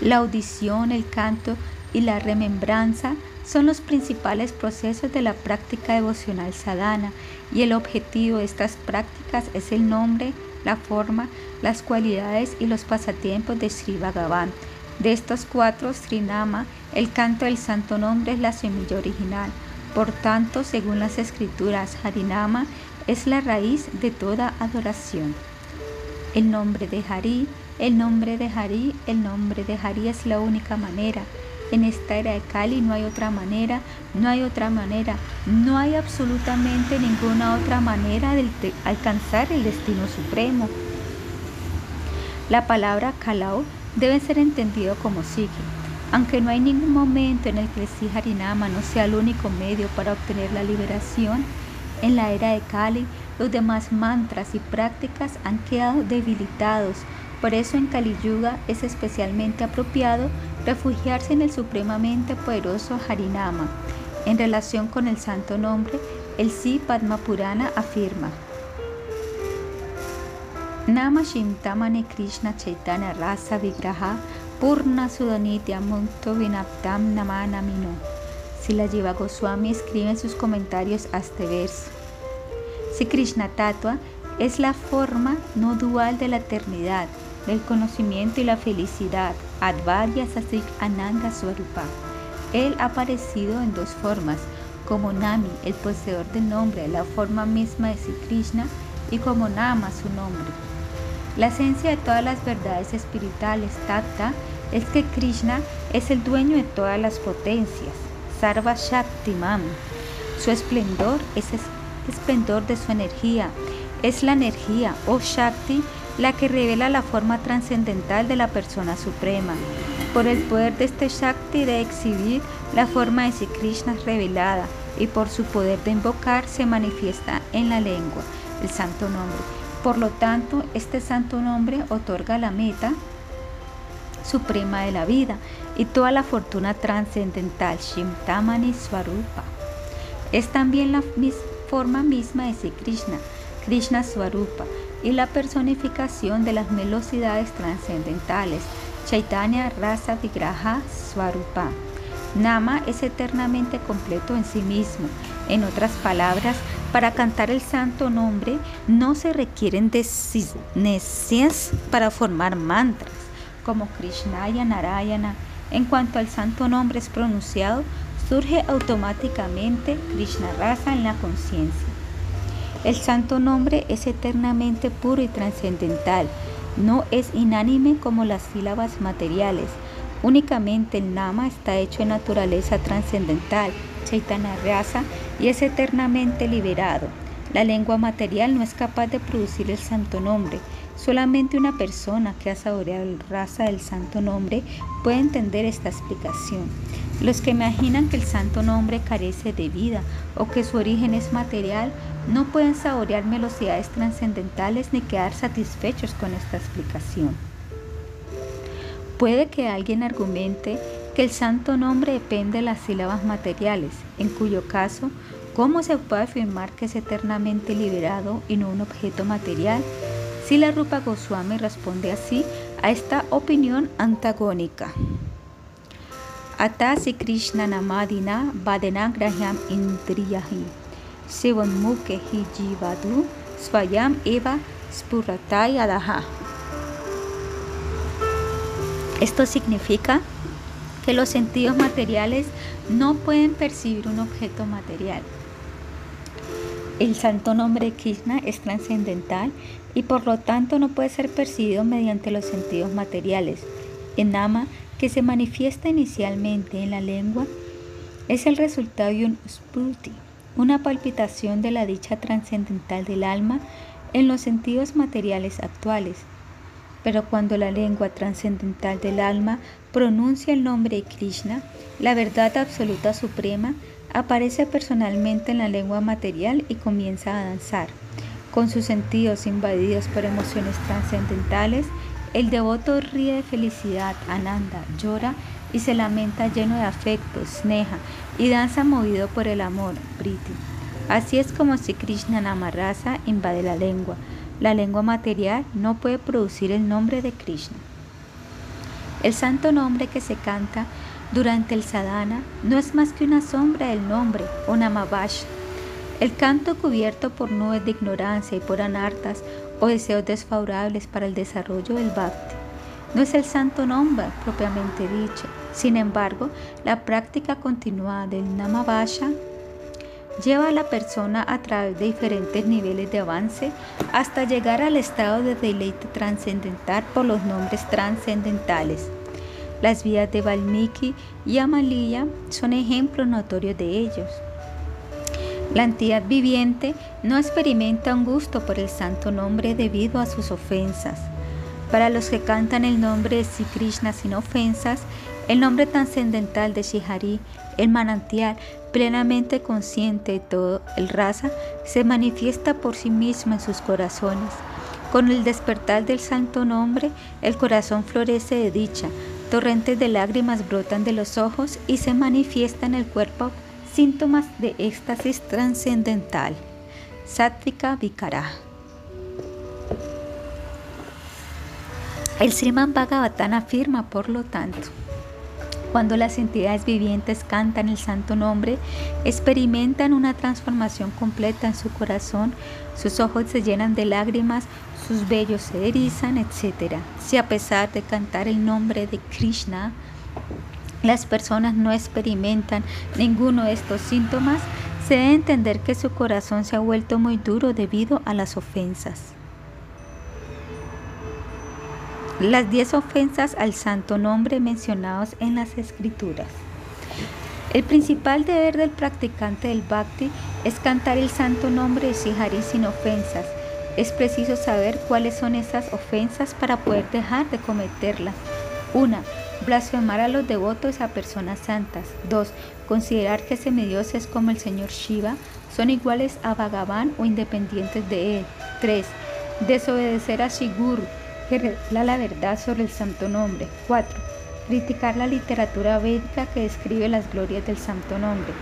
La audición, el canto y la remembranza son los principales procesos de la práctica devocional sadhana y el objetivo de estas prácticas es el nombre, la forma, las cualidades y los pasatiempos de Sri Bhagavan. De estos cuatro, Srinama, el canto del santo nombre es la semilla original. Por tanto, según las escrituras, Harinama es la raíz de toda adoración. El nombre de Hari, el nombre de Hari, el nombre de Hari es la única manera en esta era de Cali no hay otra manera, no hay otra manera, no hay absolutamente ninguna otra manera de alcanzar el destino supremo. La palabra Kalao debe ser entendido como sigue. Aunque no hay ningún momento en el que el Harinama no sea el único medio para obtener la liberación, en la era de Kali los demás mantras y prácticas han quedado debilitados. Por eso en Kali Yuga es especialmente apropiado refugiarse en el supremamente poderoso Harinama. En relación con el santo nombre, el Si Padma Purana afirma: Nama Shimtamane Krishna Chaitanya Rasa Vigraha Purna Sudanitya Munto Vinaptam. Si la Jiva Goswami escribe en sus comentarios a este verso. Si Krishna Tatua es la forma no dual de la eternidad, del conocimiento y la felicidad, Advaita Sasik Ananda Swarupa. Él ha aparecido en dos formas, como Nami, el poseedor del nombre, la forma misma de Sri Krishna, y como Nama, su nombre. La esencia de todas las verdades espirituales, Tatta, es que Krishna es el dueño de todas las potencias, Sarva Shaktiman. Su esplendor es esplendor de su energía, es la energía o Shakti la que revela la forma trascendental de la persona suprema. Por el poder de este Shakti de exhibir la forma de Sri Krishna revelada y por su poder de invocar se manifiesta en la lengua, el santo nombre. Por lo tanto, este santo nombre otorga la meta suprema de la vida y toda la fortuna trascendental, Shimtamani Swarupa. Es también la forma misma Sri Krishna, Krishna Swarupa, y la personificación de las velocidades trascendentales, Chaitanya Rasa Vigraha Swarupa. Nama es eternamente completo en sí mismo. En otras palabras, para cantar el santo nombre no se requieren necias para formar mantras, como Krishnaya Narayana. En cuanto al santo nombre es pronunciado, surge automáticamente Krishna Rasa en la conciencia. El santo nombre es eternamente puro y trascendental, no es inánime como las sílabas materiales. Únicamente el nama está hecho en naturaleza trascendental, chaitanya rasa, y es eternamente liberado. La lengua material no es capaz de producir el santo nombre. Solamente una persona que ha saboreado la raza del santo nombre puede entender esta explicación. Los que imaginan que el santo nombre carece de vida o que su origen es material no pueden saborear velocidades trascendentales ni quedar satisfechos con esta explicación. Puede que alguien argumente que el santo nombre depende de las sílabas materiales, en cuyo caso, ¿cómo se puede afirmar que es eternamente liberado y no un objeto material? Si la Rupa Goswami responde así a esta opinión antagónica. Atasi Krishna Namadina Indriyahi Jivadu Swayam Eva. Esto significa que los sentidos materiales no pueden percibir un objeto material. El santo nombre de Krishna es trascendental y por lo tanto no puede ser percibido mediante los sentidos materiales. El nama, que se manifiesta inicialmente en la lengua, es el resultado de un spruti, una palpitación de la dicha trascendental del alma en los sentidos materiales actuales. Pero cuando la lengua trascendental del alma pronuncia el nombre de Krishna, la verdad absoluta suprema aparece personalmente en la lengua material y comienza a danzar. Con sus sentidos invadidos por emociones trascendentales, el devoto ríe de felicidad, ananda, llora y se lamenta lleno de afecto, sneha, y danza movido por el amor, priti. Así es como si Krishna Namarasa invade la lengua. La lengua material no puede producir el nombre de Krishna. El santo nombre que se canta durante el sadhana no es más que una sombra del nombre, o namavash. El canto cubierto por nubes de ignorancia y por anartas o deseos desfavorables para el desarrollo del bhakti. No es el santo nombre propiamente dicho. Sin embargo, la práctica continuada del Namavasha lleva a la persona a través de diferentes niveles de avance hasta llegar al estado de deleite trascendental por los nombres trascendentales. Las vidas de Valmiki y Amaliya son ejemplos notorios de ellos. La entidad viviente no experimenta un gusto por el santo nombre debido a sus ofensas. Para los que cantan el nombre de Sri Krishna sin ofensas, el nombre trascendental de Shihari, el manantial plenamente consciente de todo el raza, se manifiesta por sí mismo en sus corazones. Con el despertar del santo nombre, el corazón florece de dicha, torrentes de lágrimas brotan de los ojos y se manifiesta en el cuerpo síntomas de éxtasis trascendental. Sattvika Vikara. El Sriman Bhagavatam afirma, por lo tanto, cuando las entidades vivientes cantan el santo nombre, experimentan una transformación completa en su corazón, sus ojos se llenan de lágrimas, sus vellos se erizan, etc. Si a pesar de cantar el nombre de Krishna, las personas no experimentan ninguno de estos síntomas, se debe entender que su corazón se ha vuelto muy duro debido a las ofensas. Las diez ofensas al santo nombre mencionados en las escrituras. El principal deber del practicante del bhakti es cantar el santo nombre de Sihari sin ofensas. Es preciso saber cuáles son esas ofensas para poder dejar de cometerlas. Una, Blasfemar a los devotos a personas santas. 2. Considerar que semidioses como el señor Shiva son iguales a Bhagavan o independientes de él. 3. Desobedecer a Shiguru que revela la verdad sobre el santo nombre. 4. Criticar la literatura védica que describe las glorias del santo nombre.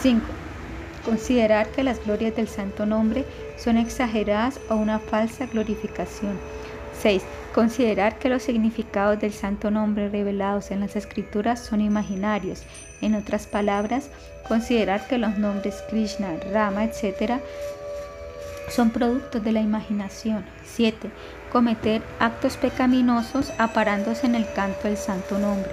5. Considerar que las glorias del santo nombre son exageradas o una falsa glorificación. 6. Considerar que los significados del santo nombre revelados en las escrituras son imaginarios. En otras palabras, considerar que los nombres Krishna, Rama, etc. son productos de la imaginación. 7 cometer actos pecaminosos aparándose en el canto del santo nombre.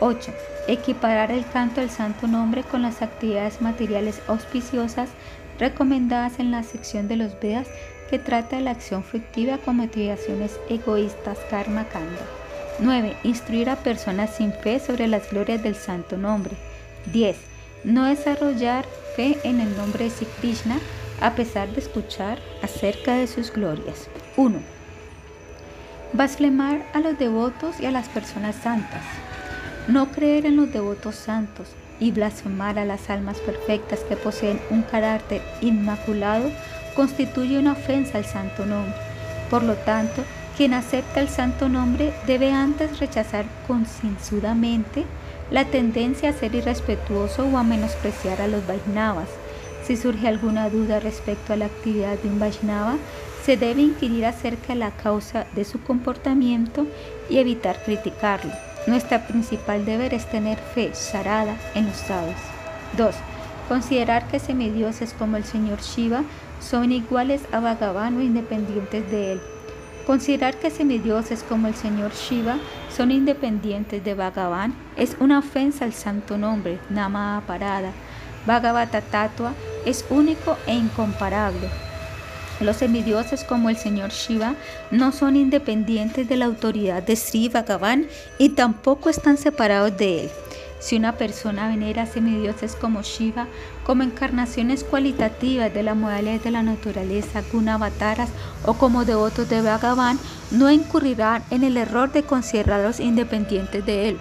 8. Equiparar el canto del santo nombre con las actividades materiales auspiciosas recomendadas en la sección de los Vedas que trata de la acción fructiva con motivaciones egoístas karma kanda. 9. Instruir a personas sin fe sobre las glorias del santo nombre. 10. No desarrollar fe en el nombre de Sri Krishna a pesar de escuchar acerca de sus glorias. 1 Blasfemar a los devotos y a las personas santas. No creer en los devotos santos y blasfemar a las almas perfectas que poseen un carácter inmaculado constituye una ofensa al santo nombre. Por lo tanto, quien acepta el santo nombre debe antes rechazar concienzudamente la tendencia a ser irrespetuoso o a menospreciar a los Vaishnavas. Si surge alguna duda respecto a la actividad de un Vaishnava, se debe inquirir acerca de la causa de su comportamiento y evitar criticarlo. Nuestra principal deber es tener fe sarada en los sabios. 2. Considerar que semidioses como el señor Shiva son iguales a Bhagavan o independientes de él. Considerar que semidioses como el señor Shiva son independientes de Bhagavan es una ofensa al santo nombre, Nama Parada. Bhagavata Tatua es único e incomparable. Los semidioses como el señor Shiva no son independientes de la autoridad de Sri Bhagavan y tampoco están separados de él. Si una persona venera semidioses como Shiva como encarnaciones cualitativas de la modalidad de la naturaleza, gunavataras o como devotos de Bhagavan, no incurrirán en el error de considerarlos independientes de él.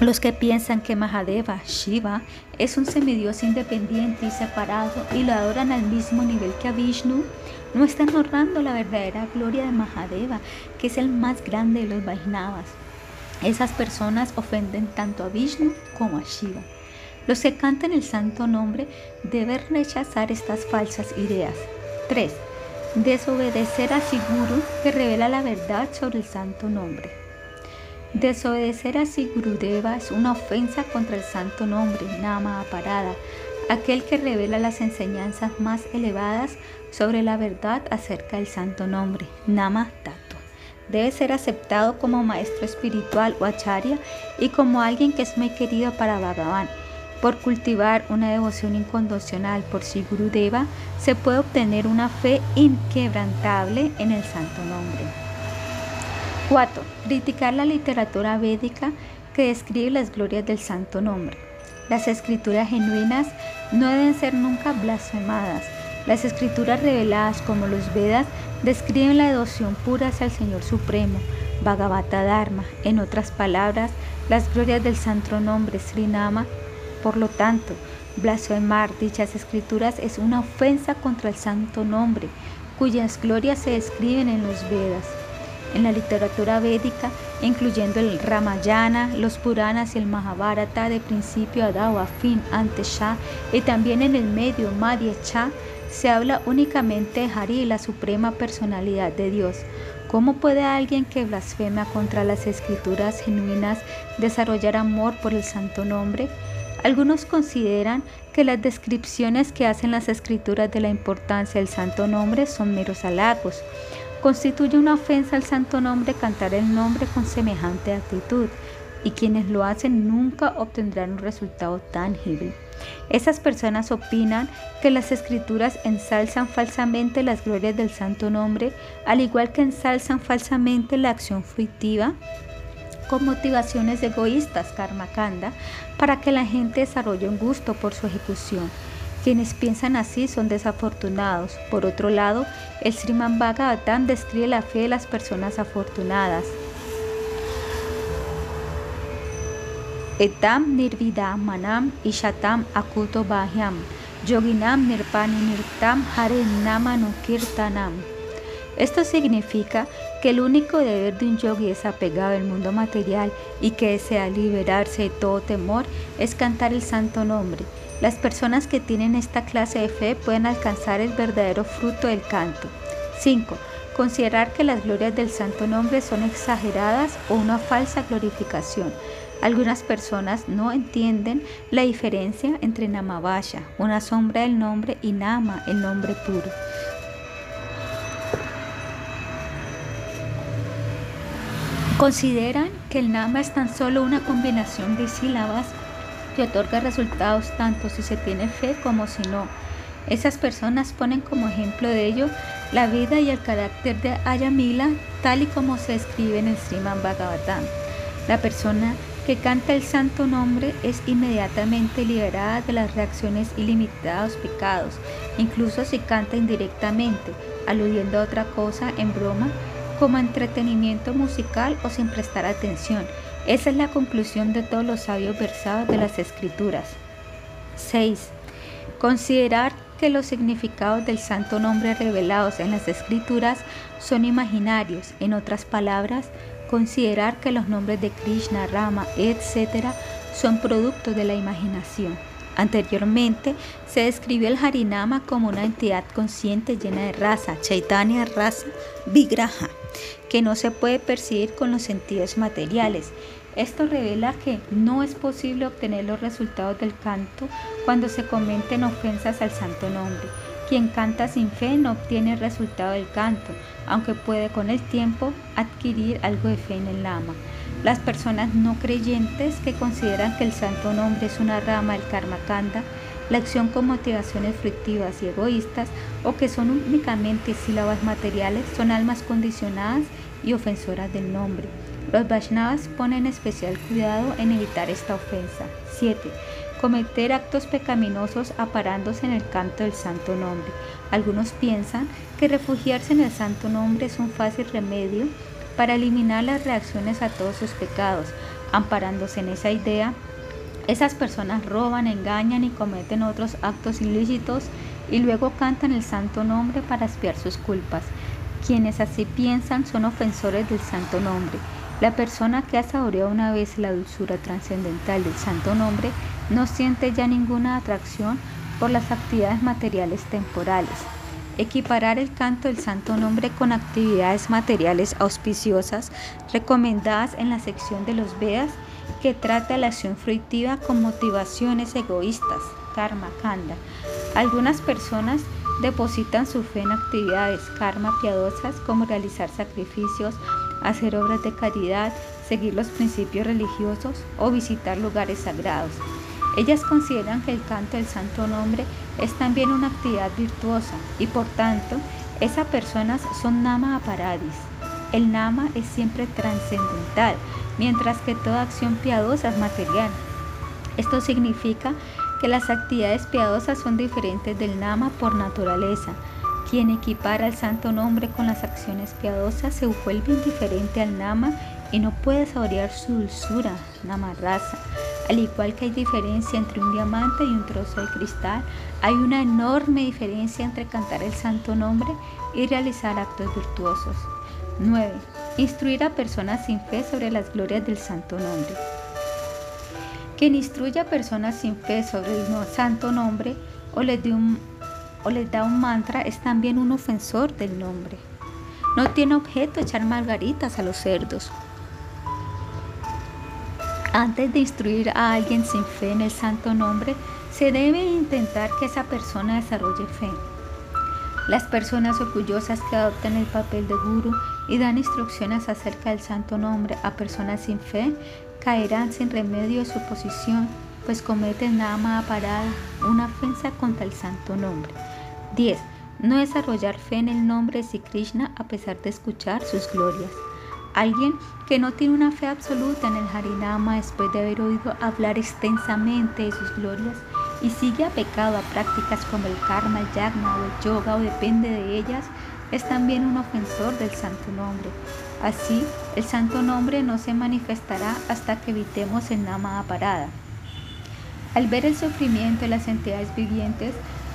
Los que piensan que Mahadeva, Shiva, es un semidios independiente y separado y lo adoran al mismo nivel que a Vishnu, no están honrando la verdadera gloria de Mahadeva, que es el más grande de los Vaishnavas. Esas personas ofenden tanto a Vishnu como a Shiva. Los que cantan el santo nombre deben rechazar estas falsas ideas. 3. Desobedecer a Siguru que revela la verdad sobre el santo nombre. Desobedecer a Sigurudeva es una ofensa contra el santo nombre, Nama Aparada, aquel que revela las enseñanzas más elevadas sobre la verdad acerca del santo nombre, Nama Tattva. Debe ser aceptado como maestro espiritual o acharya y como alguien que es muy querido para Bhagavan. Por cultivar una devoción incondicional por Sigurudeva, se puede obtener una fe inquebrantable en el santo nombre. 4. Criticar la literatura védica que describe las glorias del santo nombre. Las escrituras genuinas no deben ser nunca blasfemadas. Las escrituras reveladas como los Vedas describen la devoción pura hacia el Señor Supremo, Bhagavata Dharma, en otras palabras, las glorias del santo nombre Srinama. Por lo tanto, blasfemar dichas escrituras es una ofensa contra el santo nombre, cuyas glorias se describen en los Vedas en la literatura védica, incluyendo el Ramayana, los Puranas y el Mahabharata de principio a a fin, ante Shah, y también en el medio Madhya Cha, se habla únicamente de Hari, la suprema personalidad de Dios. ¿Cómo puede alguien que blasfema contra las escrituras genuinas desarrollar amor por el santo nombre? Algunos consideran que las descripciones que hacen las escrituras de la importancia del santo nombre son meros halagos. Constituye una ofensa al santo nombre cantar el nombre con semejante actitud, y quienes lo hacen nunca obtendrán un resultado tangible. Esas personas opinan que las escrituras ensalzan falsamente las glorias del santo nombre, al igual que ensalzan falsamente la acción fruitiva con motivaciones egoístas, karma kanda, para que la gente desarrolle un gusto por su ejecución. Quienes piensan así son desafortunados. Por otro lado, el Sriman Bhagavatam describe la fe de las personas afortunadas. Etam nirvidam manam ishatam akuto bahyam yoginam nirtam hare kirtanam. Esto significa que el único deber de un yogi es apegado al mundo material y que desea liberarse de todo temor es cantar el santo nombre las personas que tienen esta clase de fe pueden alcanzar el verdadero fruto del canto. 5. Considerar que las glorias del santo nombre son exageradas o una falsa glorificación. Algunas personas no entienden la diferencia entre Namavasha, una sombra del nombre, y Nama, el nombre puro. Consideran que el Nama es tan solo una combinación de sílabas que otorga resultados tanto si se tiene fe como si no. Esas personas ponen como ejemplo de ello la vida y el carácter de Ayamila tal y como se escribe en el Sriman Bhagavatam. La persona que canta el santo nombre es inmediatamente liberada de las reacciones ilimitadas pecados, incluso si canta indirectamente, aludiendo a otra cosa en broma, como entretenimiento musical o sin prestar atención. Esa es la conclusión de todos los sabios versados de las escrituras. 6. Considerar que los significados del santo nombre revelados en las escrituras son imaginarios. En otras palabras, considerar que los nombres de Krishna, Rama, etc. son productos de la imaginación. Anteriormente se describió el Harinama como una entidad consciente llena de raza, Chaitanya Rasa Vigraha, que no se puede percibir con los sentidos materiales. Esto revela que no es posible obtener los resultados del canto cuando se cometen ofensas al santo nombre. Quien canta sin fe no obtiene el resultado del canto, aunque puede con el tiempo adquirir algo de fe en el lama. Las personas no creyentes que consideran que el santo nombre es una rama del karma kanda, la acción con motivaciones frictivas y egoístas, o que son únicamente sílabas materiales, son almas condicionadas y ofensoras del nombre. Los Vaishnavas ponen especial cuidado en evitar esta ofensa. 7. Cometer actos pecaminosos aparándose en el canto del santo nombre. Algunos piensan que refugiarse en el santo nombre es un fácil remedio para eliminar las reacciones a todos sus pecados. Amparándose en esa idea, esas personas roban, engañan y cometen otros actos ilícitos y luego cantan el santo nombre para espiar sus culpas. Quienes así piensan son ofensores del santo nombre. La persona que ha saboreado una vez la dulzura trascendental del santo nombre no siente ya ninguna atracción por las actividades materiales temporales. Equiparar el canto del santo nombre con actividades materiales auspiciosas recomendadas en la sección de los Vedas que trata la acción fruitiva con motivaciones egoístas, karma, kanda. Algunas personas depositan su fe en actividades karma piadosas como realizar sacrificios, hacer obras de caridad, seguir los principios religiosos o visitar lugares sagrados. Ellas consideran que el canto del santo nombre es también una actividad virtuosa y por tanto esas personas son nama aparadis. El nama es siempre trascendental, mientras que toda acción piadosa es material. Esto significa que las actividades piadosas son diferentes del nama por naturaleza. Quien equipara el santo nombre con las acciones piadosas se vuelve indiferente al nama y no puede saborear su dulzura, nama rasa. Al igual que hay diferencia entre un diamante y un trozo de cristal, hay una enorme diferencia entre cantar el santo nombre y realizar actos virtuosos. 9. Instruir a personas sin fe sobre las glorias del santo nombre. Quien instruye a personas sin fe sobre el santo nombre o les, o les da un mantra es también un ofensor del nombre. No tiene objeto echar margaritas a los cerdos. Antes de instruir a alguien sin fe en el santo nombre, se debe intentar que esa persona desarrolle fe. Las personas orgullosas que adoptan el papel de guru y dan instrucciones acerca del santo nombre a personas sin fe caerán sin remedio de su posición, pues cometen nada parada, una ofensa contra el santo nombre. 10. No desarrollar fe en el nombre de Krishna a pesar de escuchar sus glorias. Alguien que no tiene una fe absoluta en el Harinama después de haber oído hablar extensamente de sus glorias y sigue apecado a prácticas como el karma, el yagna o el yoga o depende de ellas, es también un ofensor del santo nombre. Así, el santo nombre no se manifestará hasta que evitemos el nama parada. Al ver el sufrimiento de las entidades vivientes,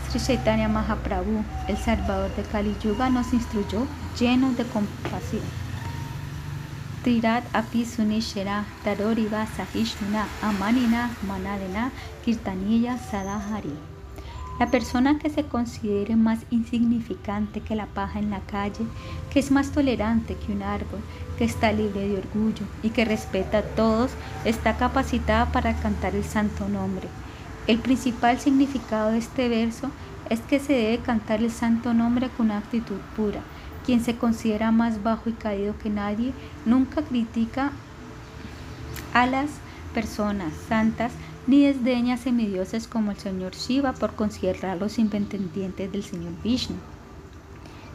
Sri Chaitanya Mahaprabhu, el salvador de Kali Yuga, nos instruyó llenos de compasión La persona que se considere más insignificante que la paja en la calle, que es más tolerante que un árbol, que está libre de orgullo y que respeta a todos, está capacitada para cantar el santo nombre. El principal significado de este verso es que se debe cantar el santo nombre con actitud pura, quien se considera más bajo y caído que nadie, nunca critica a las personas santas ni desdeña semidioses como el señor Shiva por considerarlos independientes del señor Vishnu.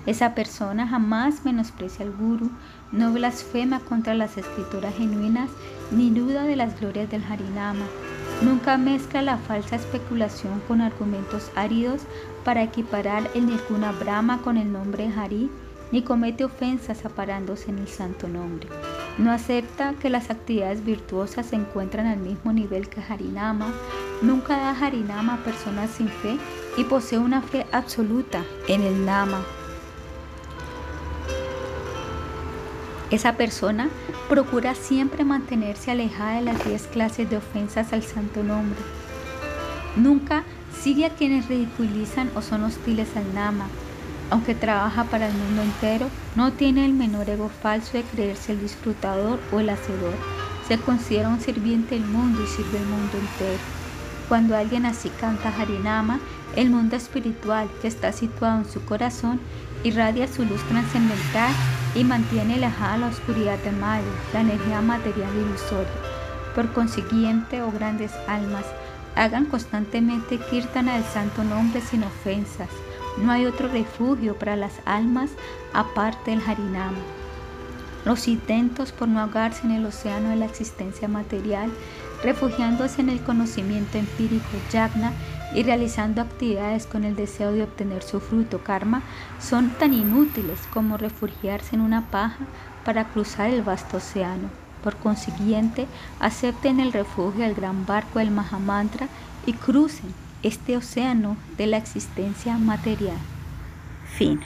Esa persona jamás menosprecia al guru, no blasfema contra las escrituras genuinas, ni duda de las glorias del Harinama. Nunca mezcla la falsa especulación con argumentos áridos para equiparar el Nirguna Brahma con el nombre Hari ni comete ofensas aparándose en el santo nombre. No acepta que las actividades virtuosas se encuentran al mismo nivel que Harinama, nunca da Harinama a personas sin fe y posee una fe absoluta en el Nama. Esa persona procura siempre mantenerse alejada de las diez clases de ofensas al santo nombre. Nunca sigue a quienes ridiculizan o son hostiles al Nama aunque trabaja para el mundo entero, no tiene el menor ego falso de creerse el disfrutador o el hacedor. Se considera un sirviente del mundo y sirve el mundo entero. Cuando alguien así canta Harinama, el mundo espiritual que está situado en su corazón irradia su luz trascendental y mantiene alejada la oscuridad de Maya, la energía material ilusoria. Por consiguiente, oh grandes almas, hagan constantemente kirtana del santo nombre sin ofensas. No hay otro refugio para las almas aparte del Harinama. Los intentos por no ahogarse en el océano de la existencia material, refugiándose en el conocimiento empírico yagna y realizando actividades con el deseo de obtener su fruto karma, son tan inútiles como refugiarse en una paja para cruzar el vasto océano. Por consiguiente, acepten el refugio del gran barco del Mahamantra y crucen este océano de la existencia material. Fin.